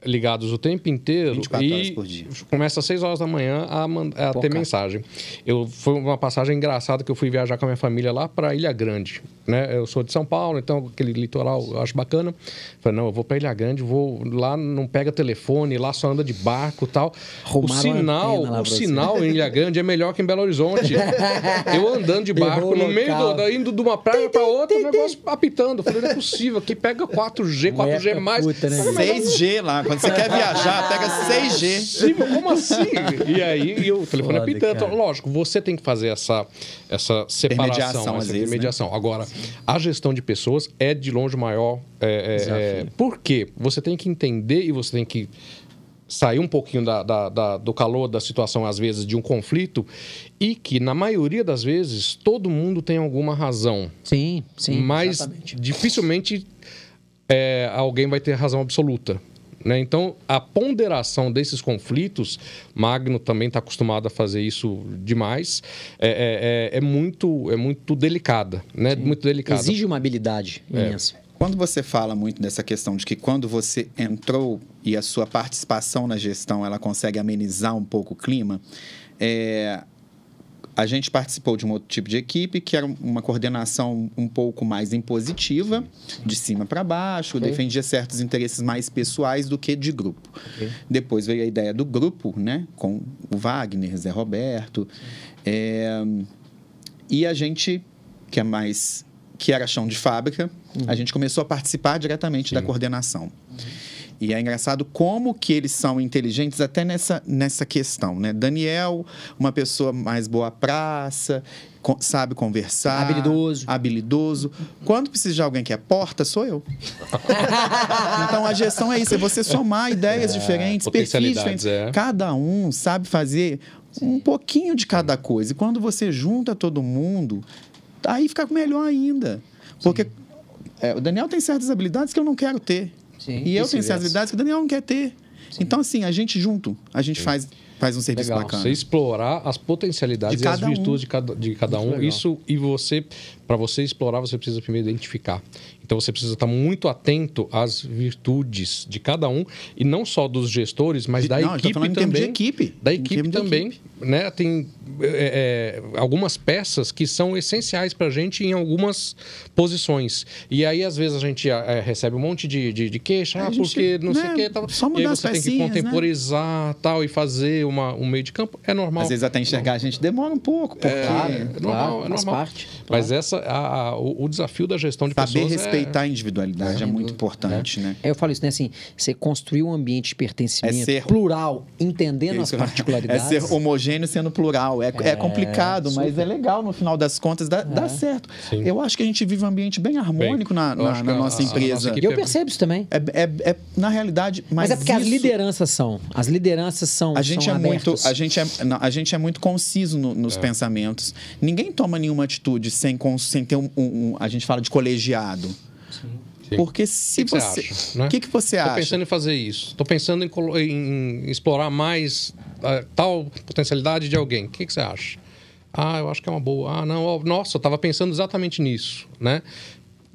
ligados o tempo inteiro 24 e horas por dia. começa às 6 horas da manhã a, a ter mensagem. Eu, foi uma passagem engraçada que eu fui viajar com a minha família lá para Ilha Grande. Né? Eu sou de São Paulo, então aquele litoral eu acho bacana. Falei, não, eu vou para Ilha Grande, vou lá, não pega telefone, lá só anda de barco e tal. Arrumaram o sinal, o sinal em Ilha Grande é melhor que em Belo Horizonte. *laughs* eu andando de barco Errou no meio do, da- indo de uma praia para outra, o negócio apitando. Eu falei, não é possível, aqui pega 4G, 4G Mueca mais. puta, né? Mas, mas, 6G lá. Quando você quer viajar, pega 6G. possível, como assim? E aí e o telefone Foda, apitando. cara. Lógico, você tem que fazer essa, essa separação, essa vezes, né? intermediação. Agora, a gestão de pessoas é de longe o maior. É, é, é, por quê? Você tem que entender e você tem que sair um pouquinho da, da- da- do calor da situação, às vezes, de um conflito, e que, na maioria das vezes, todo mundo tem alguma razão. Sim, sim. mas exatamente. dificilmente é, alguém vai ter razão absoluta. Né? Então, a ponderação desses conflitos, Magno também está acostumado a fazer isso demais, é, é- é- é muito, é muito delicada. Né? Muito delicada. Exige uma habilidade É. imensa. Quando você fala muito dessa questão de que quando você entrou e a sua participação na gestão ela consegue amenizar um pouco o clima, é, a gente participou de um outro tipo de equipe que era uma coordenação um pouco mais impositiva, de cima para baixo, Ok. defendia certos interesses mais pessoais do que de grupo. Depois veio a ideia do grupo, né, com o Wagner, Zé Roberto, é, e a gente que é mais que era chão de fábrica, a gente começou a participar diretamente da coordenação. E é engraçado como que eles são inteligentes até nessa, nessa questão, né? Daniel, uma pessoa mais boa praça, sabe conversar. Habilidoso. Habilidoso. Quando precisa de alguém que é porta, sou eu. *laughs* então a gestão é isso, é você somar ideias diferentes, perfis diferentes. é. Cada um sabe fazer um pouquinho de cada coisa. E quando você junta todo mundo, aí fica melhor ainda. Porque é, o Daniel tem certas habilidades que eu não quero ter. Sim, e eu tenho certas habilidades que o Daniel não quer ter. Então, assim, a gente junto, a gente faz, faz um serviço Legal. bacana. Você explorar as potencialidades De e as cada um. virtudes de cada, de cada um. legal. Isso, e você, para você explorar, você precisa primeiro identificar. Então você precisa estar muito atento às virtudes de cada um, e não só dos gestores, mas De- da não, equipe termos de também. equipe. Da equipe também. equipe. Né? Tem é, é, algumas peças que são essenciais para a gente em algumas posições. E aí, às vezes, a gente é, recebe um monte de, de, de queixa, ah, gente, porque não sei né, o que. Tal. só e aí mudar as você tem que né? contemporizar tal, e fazer uma, um meio de campo. É normal. Às vezes até enxergar a gente demora um pouco, porque Claro, É claro, normal, é faz normal. parte. Mas essa, a- a- o, o desafio da gestão de saber pessoas respeitar é... a individualidade é, muito importante, né? É, eu falo isso, né? Assim, você construir um ambiente de pertencimento É ser- plural, entendendo as Isso, particularidades. É ser homogêneo sendo plural. É, é complicado, mas é legal, no final das contas, dá, dá certo. Sim. Eu acho que a gente vive um ambiente bem harmônico na, eu na- na que a- nossa a- a empresa. nossa E equipe eu percebo isso também. É, é- é- na realidade, mas, Mas, é porque as isso- lideranças são. As lideranças são. A gente, são é muito, a, gente é, não, a gente é muito conciso no- nos pensamentos. Ninguém toma nenhuma atitude sem, sem ter um, um- um- A gente fala de colegiado. Sim. Porque se O que que você. né? O que, que você Estou acha? pensando em fazer isso. Estou pensando em, colo- em- explorar mais ah, tal potencialidade de alguém. O que, que você acha? Ah, eu acho que é uma boa. Ah, não. Nossa, eu estava pensando exatamente nisso, né?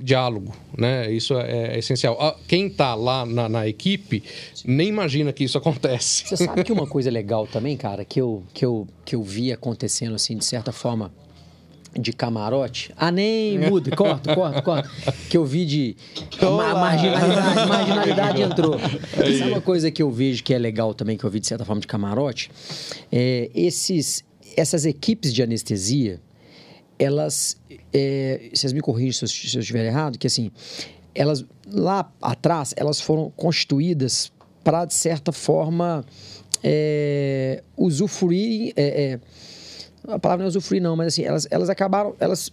Diálogo, né? Isso é, é essencial. Ah, Quem está lá na, na equipe nem imagina que isso *laughs* acontece. Você sabe que uma coisa legal também, cara, que eu, que eu, que eu vi acontecendo, assim, de certa forma, de camarote. Ah, nem muda, corta, corta, corta. Que eu vi de. Ma marginalidade, marginalidade *laughs* entrou. Sabe uma coisa que eu vejo que é legal também, que eu vi de certa forma de camarote? É, esses, essas equipes de anestesia, elas. É, vocês me corrigem se eu, se eu estiver errado, que assim, elas lá atrás, elas foram constituídas para, de certa forma, é, usufruir. É, é, a palavra não é usufruir, não, mas assim, elas, elas acabaram. Elas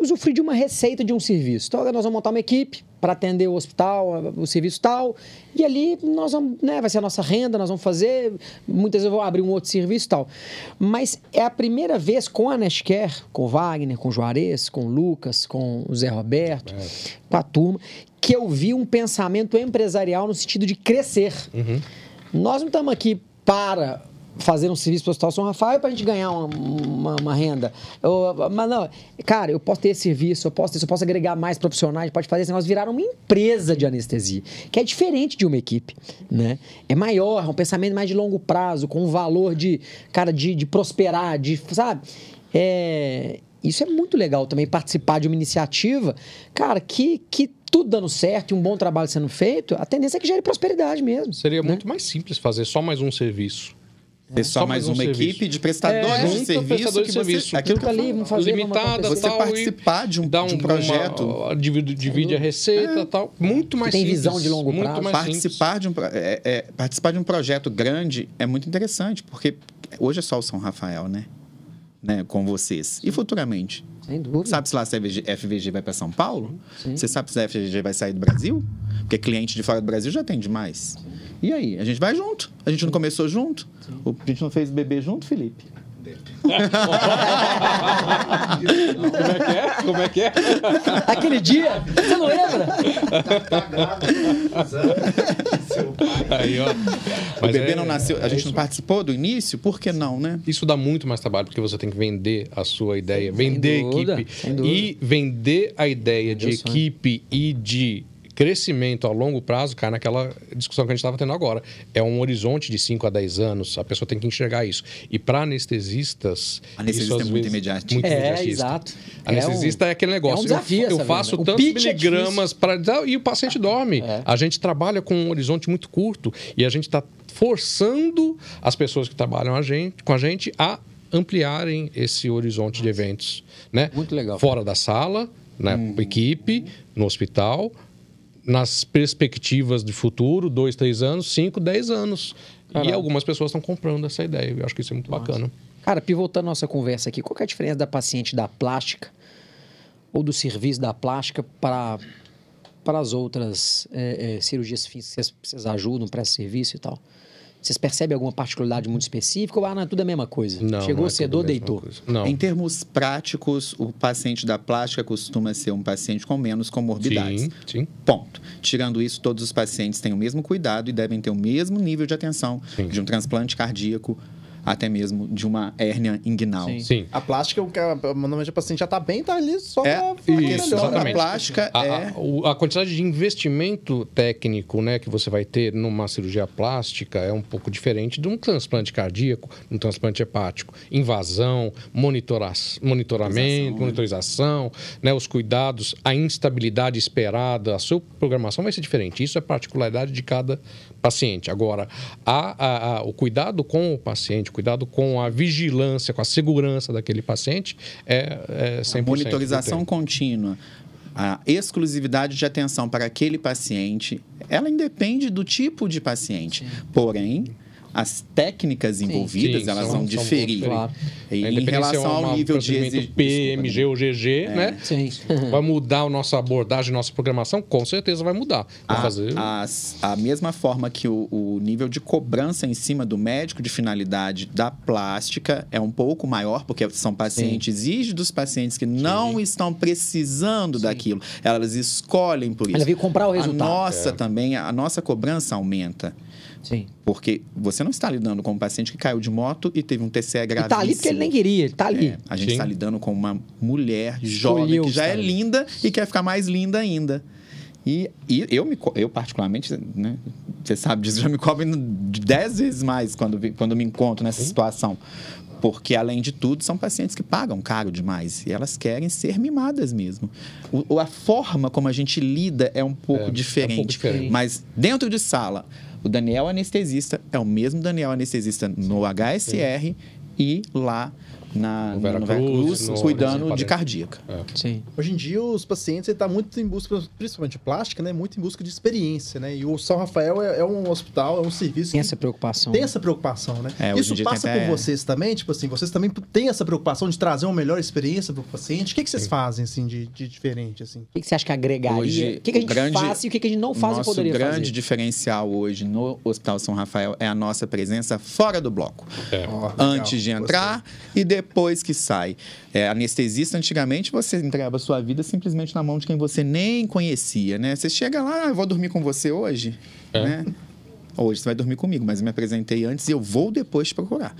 usufruir de uma receita de um serviço. Então, nós vamos montar uma equipe para atender o hospital, o serviço tal, e ali nós vamos, né, vai ser a nossa renda, nós vamos fazer, muitas vezes eu vou abrir um outro serviço tal. Mas é a primeira vez com a Nestcare, com o Wagner, com o Juarez, com o Lucas, com o Zé Roberto, é. com a turma, que eu vi um pensamento empresarial no sentido de crescer. Uhum. Nós não estamos aqui para fazer um serviço para o Hospital São Rafael para a gente ganhar uma, uma, uma renda. Eu, mas não, cara, eu posso ter esse serviço, eu posso, ter, eu posso agregar mais profissionais, pode fazer esse negócio virar uma empresa de anestesia, que é diferente de uma equipe, né? É maior, é um pensamento mais de longo prazo, com um valor de, cara, de, de prosperar, de, sabe? É, isso é muito legal também, participar de uma iniciativa, cara, que, que tudo dando certo e um bom trabalho sendo feito, a tendência é que gere prosperidade mesmo. Seria né? muito mais simples fazer só mais um serviço ter só, só mais, mais um uma serviço. equipe de prestadores é, de serviço. Prestadores de serviço. Você, aquilo que ali, vamos fazer, limitada, você tal, participar de um, um, de um projeto. Uma, divide, divide a receita é. tal. Muito mais tem simples. visão de longo prazo. participar, de um, é, é, participar de um projeto grande é muito interessante, porque hoje é só o São Rafael, né? né? Com vocês. E futuramente? Sem dúvida. Sabe se lá se a FVG vai para São Paulo? Sim. Você sabe se a FVG vai sair do Brasil? Porque cliente de fora do Brasil já tem demais. Sim. E aí? A gente vai junto. A gente não começou junto? Sim. A gente não fez bebê junto, Felipe? *laughs* Como é que é? Como é que é? *laughs* Aquele dia, você não lembra? Aí, ó. Mas o bebê é, não nasceu, a gente não participou do início, por que não, né? Isso dá muito mais trabalho, porque você tem que vender a sua ideia, vender a equipe e vender a ideia de equipe e de crescimento a longo prazo cai naquela discussão que a gente estava tendo agora. É um horizonte de 5 a 10 anos, a pessoa tem que enxergar isso. E para anestesistas. Anestesista isso, é muito imediatista. Muito é, imediatista. exato. Anestesista é, um, é aquele negócio. É um desafio, eu, eu faço tantos é miligramas é para. E o paciente dorme. É. A gente trabalha com um horizonte muito curto e a gente está forçando as pessoas que trabalham a gente, com a gente a ampliarem esse horizonte de eventos. Né? Muito legal. Fora da sala, na né? Hum. equipe, no hospital, nas perspectivas de futuro, dois, três anos, cinco, dez anos. Caralho. E algumas pessoas estão comprando essa ideia. Eu acho que isso é muito Nossa. bacana. Cara, pivotando nossa conversa aqui, qual é a diferença da paciente da plástica ou do serviço da plástica para para as outras é, é, cirurgias físicas? Vocês, vocês ajudam para esse serviço e tal? Vocês percebem alguma particularidade muito específica ou ah, não, é tudo a mesma coisa? Não, Chegou, não é cedou, deitou. Não. Em termos práticos, o paciente da plástica costuma ser um paciente com menos comorbidades. Sim, sim. Ponto. Tirando isso, todos os pacientes têm o mesmo cuidado e devem ter o mesmo nível de atenção sim. de um transplante cardíaco até mesmo de uma hérnia inguinal. Sim. Sim. A plástica, normalmente o paciente já está bem, está ali só é, pra isso, exatamente. A plástica a, é... A, a, quantidade de investimento técnico né, que você vai ter numa cirurgia plástica é um pouco diferente de um transplante cardíaco, um transplante hepático. Invasão, monitora monitoramento, monitorização, né, os cuidados, a instabilidade esperada, a sua programação vai ser diferente. Isso é particularidade de cada paciente. Agora, a, a, o cuidado com o paciente, o cuidado com a vigilância, com a segurança daquele paciente é, é 100%. A monitorização contínua, a exclusividade de atenção para aquele paciente, ela independe do tipo de paciente. Sim. Porém, as técnicas envolvidas, sim, elas são, vão diferir. Claro. E, em relação ao nível de exigência... PMG ou GG, é. né? Sim. Vai mudar a nossa abordagem, nossa programação? Com certeza vai mudar. Vai a, fazer... a, a mesma forma que o, o, nível de cobrança em cima do médico de finalidade da plástica é um pouco maior, porque são pacientes, sim. exige dos pacientes que não estão precisando sim. daquilo. Elas escolhem por isso. Ela veio comprar o resultado. A nossa é. também, a nossa cobrança aumenta. Sim. Porque você não está lidando com um paciente que caiu de moto e teve um TCE gravíssimo. Está ali porque ele nem queria, ele está ali. É, a gente está lidando com uma mulher jovem que já é linda e quer ficar mais linda ainda. E, e eu, me, eu, particularmente, né, você sabe disso, já me cobro dez vezes mais quando, quando me encontro nessa situação. Porque, além de tudo, são pacientes que pagam caro demais e elas querem ser mimadas mesmo. O, a forma como a gente lida é um pouco, É, é um diferente, pouco diferente. Mas dentro de sala, o Daniel anestesista é o mesmo Daniel anestesista no HSR e lá na, No no Veracruz, Veracruz, no- cuidando de cardíaca. Sim. Hoje em dia, os pacientes estão muito em busca, principalmente de plástica, né? Muito em busca de experiência, né? E o São Rafael é, é um hospital, é um serviço Tem que essa preocupação. tem essa preocupação, né? É, Isso passa até- por vocês também? Tipo assim, vocês também têm essa preocupação de trazer uma melhor experiência para o paciente? O que, que vocês fazem, assim, de, de diferente, assim? O que que você acha que agregaria? Hoje, o que, que a gente o grande- faz e o que, a gente não faz e Nosso poderia grande fazer? diferencial hoje no Hospital São Rafael é a nossa presença fora do bloco. É. Legal, Antes de gostei. entrar e depois que sai. É, anestesista, antigamente, você entregava sua vida simplesmente na mão de quem você nem conhecia, né? Você chega lá, ah, eu vou dormir com você hoje, É. né? Hoje você vai dormir comigo, mas eu me apresentei antes e eu vou depois te procurar.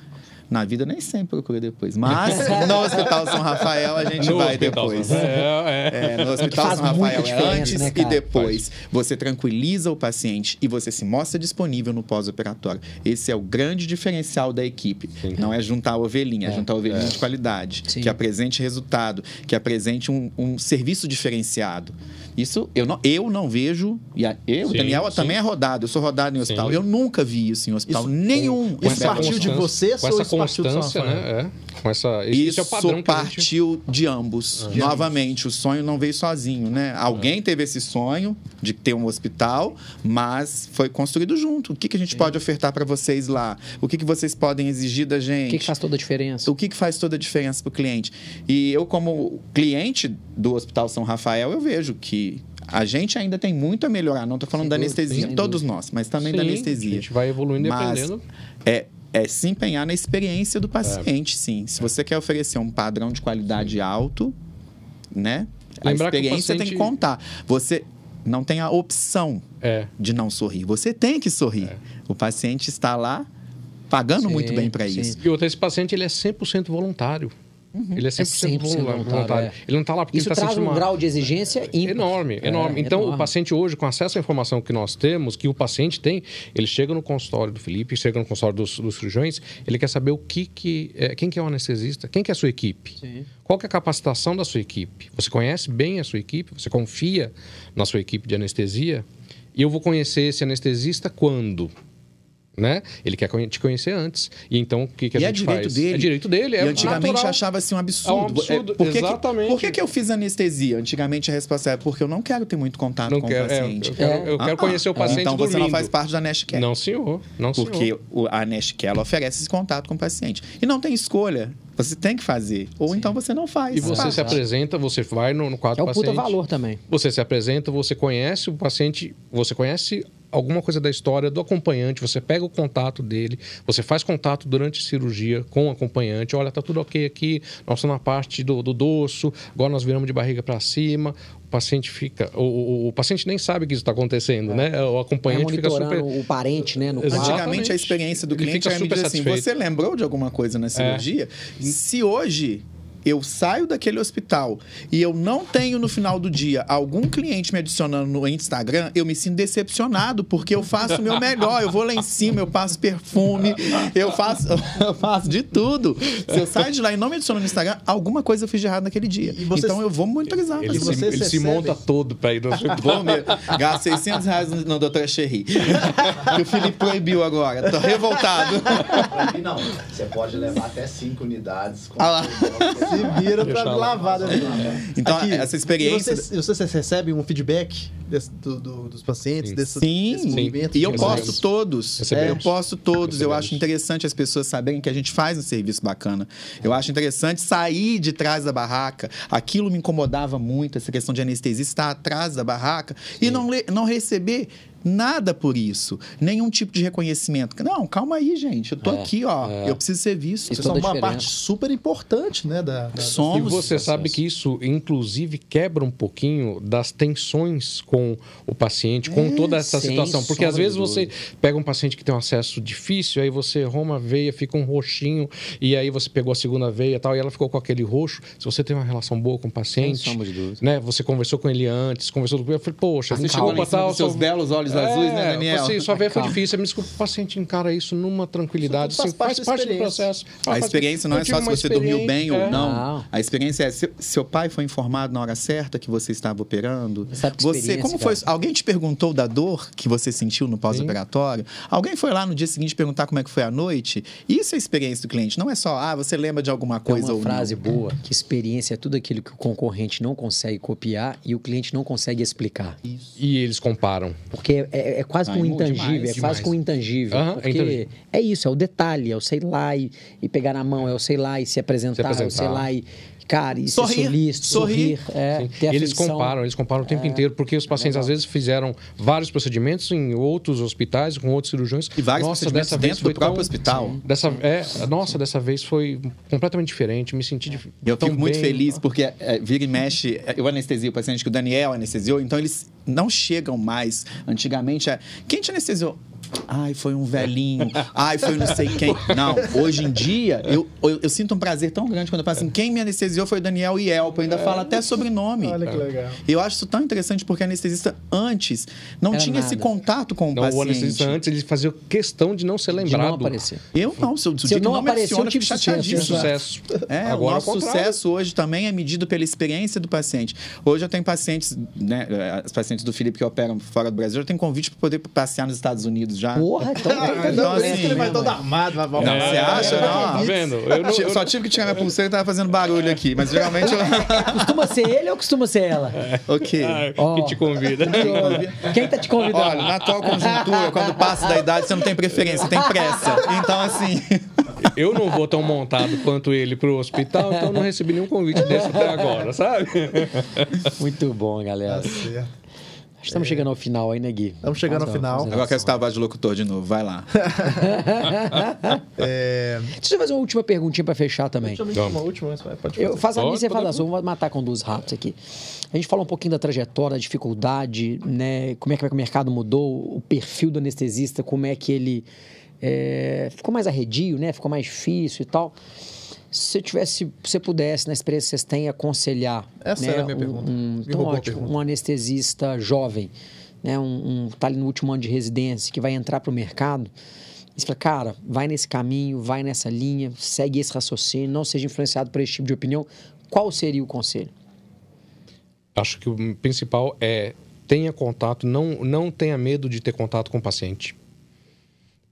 Na vida nem sempre procura depois, mas *laughs* no Hospital São Rafael a gente No vai depois. É, é. É, no Hospital faz São Rafael é antes né, e depois. Você tranquiliza o paciente e você se mostra disponível no pós-operatório. Esse é o grande diferencial da equipe. Não é juntar a ovelhinha, é, juntar a ovelhinha de qualidade, Sim. que apresente resultado, que apresente um, um serviço diferenciado. Isso eu não, eu não vejo. E a, eu, Sim, Daniel, sim. também é rodado. Eu sou rodado em hospital. Sim. Eu nunca vi isso em hospital Isso- nenhum. Com Isso partiu de vocês com ou essa isso partiu constância, né? É. Com essa, esse Isso é o padrão que a gente... partiu de ambos. Novamente, o sonho não veio sozinho, né? Alguém teve esse sonho de ter um hospital, mas foi construído junto. O que, que a gente pode ofertar para vocês lá? O que, que vocês podem exigir da O gente? que, que faz toda a diferença? O que, que faz toda a diferença para o cliente? E eu, como cliente do Hospital São Rafael, eu vejo que a gente ainda tem muito a melhorar. Não estou falando Sem da anestesia, sem todos nós, mas também da Sim, anestesia. A gente vai evoluindo e Mas aprendendo. É, é se empenhar na experiência do paciente, sim. Se você quer oferecer um padrão de qualidade alto, né? Lembrar a que o experiência tem paciente- que contar. Você não tem a opção É. de não sorrir. Você tem que sorrir. O paciente está lá pagando Sim, muito bem para sim. isso. E outra, esse paciente ele é 100% voluntário. Ele é 100%, 100% voluntário. voluntário, é. Ele não está lá porque Isso ele está sentindo um uma... grau de exigência ímpar. Enorme, É, enorme. Então, enorme. o paciente hoje, com acesso à informação que nós temos, que o paciente tem, ele chega no consultório do Felipe, chega no consultório dos, dos cirurgiões, ele quer saber o que que... É, quem que é o anestesista? Quem que é a sua equipe? Sim. Qual que é a capacitação da sua equipe? Você conhece bem a sua equipe? Você confia na sua equipe de anestesia? E eu vou conhecer esse anestesista quando? Né? Ele quer te conhecer antes. E então, o que, que a E é gente direito faz? dele. É direito dele, é e antigamente natural. achava-se um absurdo. É um absurdo, por que que- exatamente. por que, que eu fiz anestesia? Antigamente a resposta era porque eu não quero ter muito contato Não com quero, o é, paciente. eu quero, eu quero Ah, conhecer o paciente Então você dormindo. não faz parte da Nest Care. Não, senhor. Não, Porque senhor. o- a Nest ela oferece esse contato com o paciente. E não tem escolha. Você tem que fazer. Ou então você não faz. E você Faz. se apresenta, você vai no, no quadro É do o puta paciente. valor também. Você se apresenta, você conhece o paciente, você conhece alguma coisa da história do acompanhante, você pega o contato dele, você faz contato durante a cirurgia com o acompanhante. Olha, tá tudo ok aqui, nós estamos na parte do, do dorso, agora nós viramos de barriga para cima. O paciente fica. O, o- o paciente nem sabe que isso está acontecendo, né? O É acompanhante fica monitorando super. o parente, né? Antigamente a experiência do Ele cliente era assim: você lembrou de alguma coisa na cirurgia? Se hoje eu saio daquele hospital e eu não tenho no final do dia algum cliente me adicionando no Instagram, eu me sinto decepcionado porque eu faço o meu melhor. Eu vou lá em cima, eu passo perfume, eu faço, *laughs* eu faço de tudo. Se eu saio de lá e não me adiciono no Instagram, alguma coisa eu fiz de errado naquele dia. E vocês- Então eu vou monitorizar. Ele, se, vocês ele se monta todo para ir no *laughs* Vou mesmo. Gasto 600 reais no, no Dr. Cherry. que o Felipe proibiu agora. Tô revoltado. Não, você pode levar até cinco unidades. Com Ah lá. Se vira pra lavar. né? Então, Aqui, essa experiência- E vocês, vocês recebem um feedback desse- do- do- dos pacientes, Sim. desse, Sim, desse movimento? e eu posto todos. Recebemos. Eu posto todos. Eu acho interessante as pessoas saberem que a gente faz um serviço bacana. Eu acho interessante sair de trás da barraca. Aquilo me incomodava muito, essa questão de anestesia, estar atrás da barraca e não, não receber nada por isso. Nenhum tipo de reconhecimento. Não, calma aí, gente. Eu tô É, aqui, ó. é. Eu preciso ser visto. Vocês Isso são uma diferença. parte super importante, né? Da, da- E Somos. você sabe que isso, inclusive, quebra um pouquinho das tensões com o paciente, com É, toda essa situação. Porque às vezes você pega um paciente que tem um acesso difícil, aí você roma a veia, fica um roxinho, e aí você pegou a segunda veia e tal, e ela ficou com aquele roxo. Se você tem uma relação boa com o paciente, né? Você conversou com ele antes, conversou com ele, eu falei, poxa, Você me chegou com seus belos olhos olhos azuis, né, É, Daniel? Assim, sua veia foi difícil. Me desculpa, o paciente encara isso numa tranquilidade. Isso assim, faz faz, parte do processo. A Faz- experiência não é só se uma você dormiu bem ou é. não. A experiência é se seu pai foi informado na hora certa que você estava operando. Sabe que Você, como foi? cara? Alguém te perguntou da dor que você sentiu no pós-operatório? Alguém foi lá no dia seguinte perguntar como é que foi a noite? Isso é a experiência do cliente. Não é só, ah, você lembra de alguma Tem coisa uma ou frase não. boa que experiência é tudo aquilo que o concorrente não consegue copiar e o cliente não consegue explicar. E eles comparam. Porque é, é quase Ah, com um é intangível, é quase com um intangível. É porque intangível. é isso, é o detalhe, é o sei lá e, e pegar na mão, é o sei lá e se apresentar, Se é o sei apresentar. lá e, cara, e Sorrir, ser solícito, sorrir. sorrir, é, eles afeição. comparam, eles comparam o É. tempo inteiro, porque os pacientes às vezes fizeram vários procedimentos em outros hospitais, com outros cirurgiões. E vários Nossa, procedimentos dessa vez dentro foi do próprio tão- hospital. Dessa, é, nossa, dessa vez foi completamente diferente. Me senti dif- Eu tão fico muito bem. feliz porque é, vira e mexe, é, eu anestesio o paciente que o Daniel anestesiou, então eles não chegam mais. Antigamente é, quem te anestesiou? Ai, foi um velhinho. Ai, foi não sei quem. Não, hoje em dia, eu, eu, eu sinto um prazer tão grande quando eu falo assim: quem me anestesiou foi o Daniel Ielpo. Eu ainda falo até sobrenome. Olha que legal. Eu acho isso tão interessante porque a anestesista antes não Era tinha esse nada. contato com o Não, o paciente. anestesista antes ele fazia questão de não ser de lembrado. não aparecer. Eu não, se, eu- se o Se eu não não apareceu, menciona, eu tive sucesso, sucesso. É, Agora, o ao nosso sucesso hoje também é medido pela experiência do paciente. Hoje eu tenho pacientes, né, as pacientes do Felipe que operam fora do Brasil, eu tenho convite para poder passear nos Estados Unidos já. Porra, *laughs* então tem Então, assim, que ele vai né, todo mãe? armado, vai vai- você acha? Tá Não. vendo? Eu não- Eu só tive que tirar minha pulseira e tava fazendo barulho aqui, mas geralmente eu... *laughs* Costuma ser ele ou costuma ser ela? ok. Ah, Ó. que te convida. Quem tá te convidando? Olha, na atual conjuntura, quando passa da idade, você não tem preferência, você tem pressa. Então, assim... Eu não vou tão montado quanto ele pro hospital, então não recebi nenhum convite desse até agora, sabe? Muito bom, galera. Tá certo. Estamos chegando ao final aí, né, Gui? Estamos chegando ao Faz a- final. Agora eu quero a voz de locutor de novo, vai lá. *laughs* É... Deixa eu fazer uma última perguntinha pra fechar também. Deixa eu uma última, pode Eu fazer. faço a minha você sua. Vamos matar com duas rápidos aqui. A gente falou um pouquinho da trajetória, da dificuldade, né? Como é que o mercado mudou, o perfil do anestesista, como é que ele é, ficou mais arredio, né? Ficou mais difícil e tal. Se você tivesse, se você pudesse, na experiência que vocês têm, aconselhar Essa né, era a minha um, pergunta. um, então, ótimo, pergunta. um anestesista jovem, né? Um, um tá ali no último ano de residência, que vai entrar para o mercado. E você fala, cara, vai nesse caminho, vai nessa linha, segue esse raciocínio, não seja influenciado por esse tipo de opinião. Qual seria o conselho? Acho que o principal é tenha contato, não, não tenha medo de ter contato com o paciente.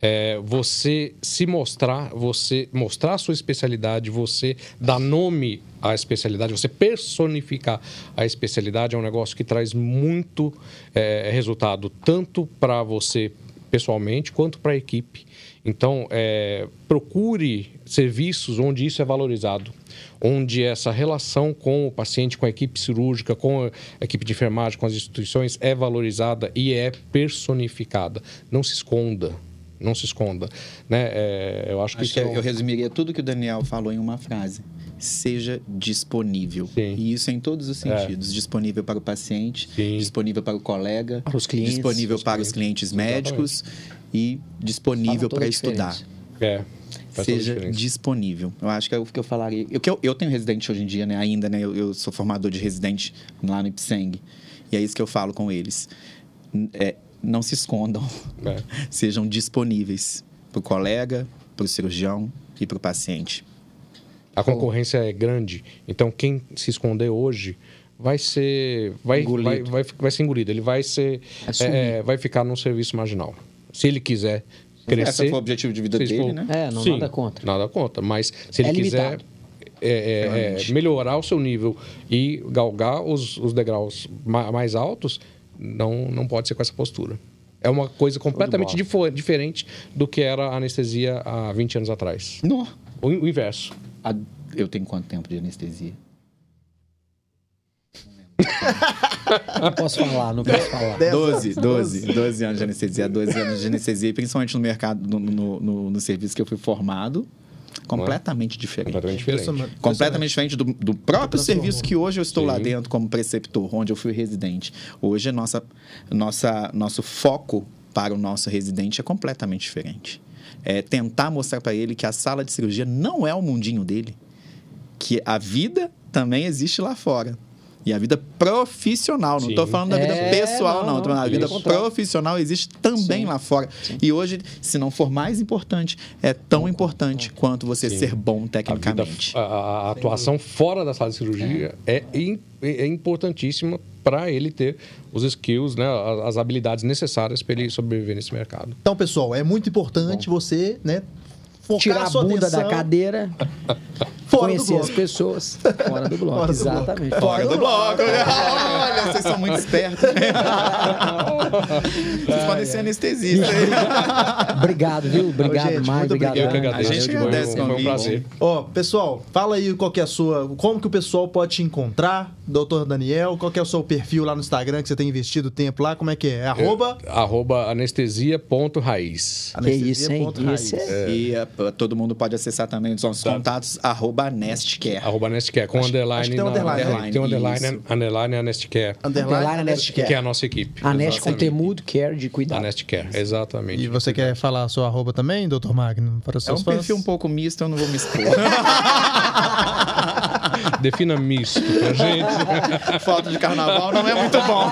É, você se mostrar, você mostrar a sua especialidade, você dar nome à especialidade, você personificar a especialidade é um negócio que traz muito é, resultado, tanto para você pessoalmente quanto para a equipe. Então, é, procure serviços onde isso é valorizado, onde essa relação com o paciente, com a equipe cirúrgica, com a equipe de enfermagem, com as instituições é valorizada e é personificada. Não se esconda, não se esconda. Né? É, eu acho que Acho isso que é um- eu resumiria tudo que o Daniel falou em uma frase. Seja disponível. Sim. E isso em todos os sentidos. Disponível para o paciente, Sim. disponível para o colega, Para os clientes. disponível Os para os clientes médicos e disponível para estudar. É, Seja disponível. Eu acho que é o que eu falaria. Eu, que eu, eu tenho residente hoje em dia, né? Ainda, né? Eu, eu sou formador de residente lá no Ipseng. E é isso que eu falo com eles. É, não se escondam. É. *laughs* Sejam disponíveis para o colega, para o cirurgião e para o paciente. A concorrência é grande, então quem se esconder hoje vai ser vai, Engolido. vai, vai, vai ser engolido. Ele vai ser Vai sumir. é, vai ficar num serviço marginal. Se ele quiser crescer, Esse foi o objetivo de vida dele, for- né? É, não, Sim, nada contra. Nada contra, mas se ele É quiser é, é, é, melhorar o seu nível e galgar os, os degraus ma- mais altos, não, não pode ser com essa postura. É uma coisa completamente difo- diferente do que era a anestesia há 20 anos atrás. No. O, o inverso. A- Eu tenho quanto tempo de anestesia? Não *laughs* posso falar, não posso falar. 12, 12, 12 anos de anestesia, 12 anos de anestesia, principalmente no mercado, no, no, no- no serviço que eu fui formado, completamente diferente. Completamente diferente. Completamente diferente do, do próprio serviço que hoje eu estou lá Sim. dentro como preceptor, onde eu fui residente. Hoje, nossa, nossa, nosso foco para o nosso residente é completamente diferente. É tentar mostrar para ele que a sala de cirurgia não é o mundinho dele, que a vida também existe lá fora. E a vida profissional, não Sim. estou falando da vida É, pessoal, não, não. não, pelo vida contrário. profissional existe também Sim. lá fora. E hoje, se não for mais importante, é tão importante quanto você Sim. ser bom A, vida, tecnicamente. a, a- a atuação fora da sala de cirurgia é, im- é importantíssima para ele ter os skills, né, as, habilidades necessárias para ele sobreviver nesse mercado. Então, pessoal, é muito importante você, né, focar Tirar a sua bunda atenção da cadeira, *laughs* fora do conhecer as bloco. pessoas fora do bloco. *laughs* Fora do bloco. exatamente. Fora do bloco. *laughs* Olha, vocês são muito espertos. vocês podem ser anestesistas. Obrigado, viu? Obrigado, gente, mais. Obrigado. Eu que agradeço. A gente agradece foi um prazer. Ó, pessoal, fala aí qual que é a sua. Como que o pessoal pode te encontrar, doutor Daniel? Qual que é o seu perfil lá no Instagram que você tem investido tempo lá? Como é que é? É arroba Arroba anestesia.raiz. Que isso, hein? Isso é- E eh, todo mundo pode acessar também os nossos contatos, arroba Nestcare. Arroba Nestcare, com Acho- underline. acho que tem na- underline, Tem um underline, isso. underline a Nestcare, Underline, Underline Nestcare. que é a nossa equipe. A Nest com Exatamente. temudo, care de cuidado. Nestcare, exatamente. E você quer falar a sua arroba também, doutor Magno, para os É seus um fãs? perfil um pouco misto, eu não vou me expor. *laughs* Defina misto pra gente. *laughs* Foto de carnaval não é muito bom.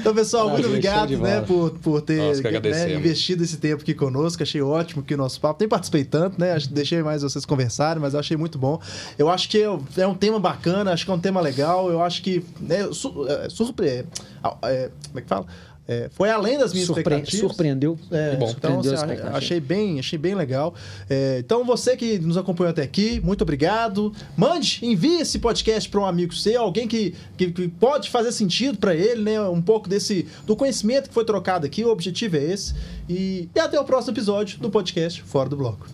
Então, pessoal, muito Prazer, show obrigado né, por, por ter que né, investido esse tempo aqui conosco. Achei ótimo que o nosso papo. Nem participei tanto, né? Deixei mais vocês conversarem, mas eu achei muito bom. Eu acho que é é um tema bacana, acho que é um tema legal. Eu acho que. Né, su, é, surpre, é, é, como é que fala? É, foi além das minhas Surpre- expectativas. surpreendeu. É, bom. então, Surpreendeu assim, achei bem, achei bem legal. É, então, você que nos acompanhou até aqui, muito obrigado. Mande, envie esse podcast para um amigo seu, alguém que, que, que pode fazer sentido para ele, né? Um pouco desse do conhecimento que foi trocado aqui. O objetivo é esse. E, e até o próximo episódio do podcast Fora do Bloco.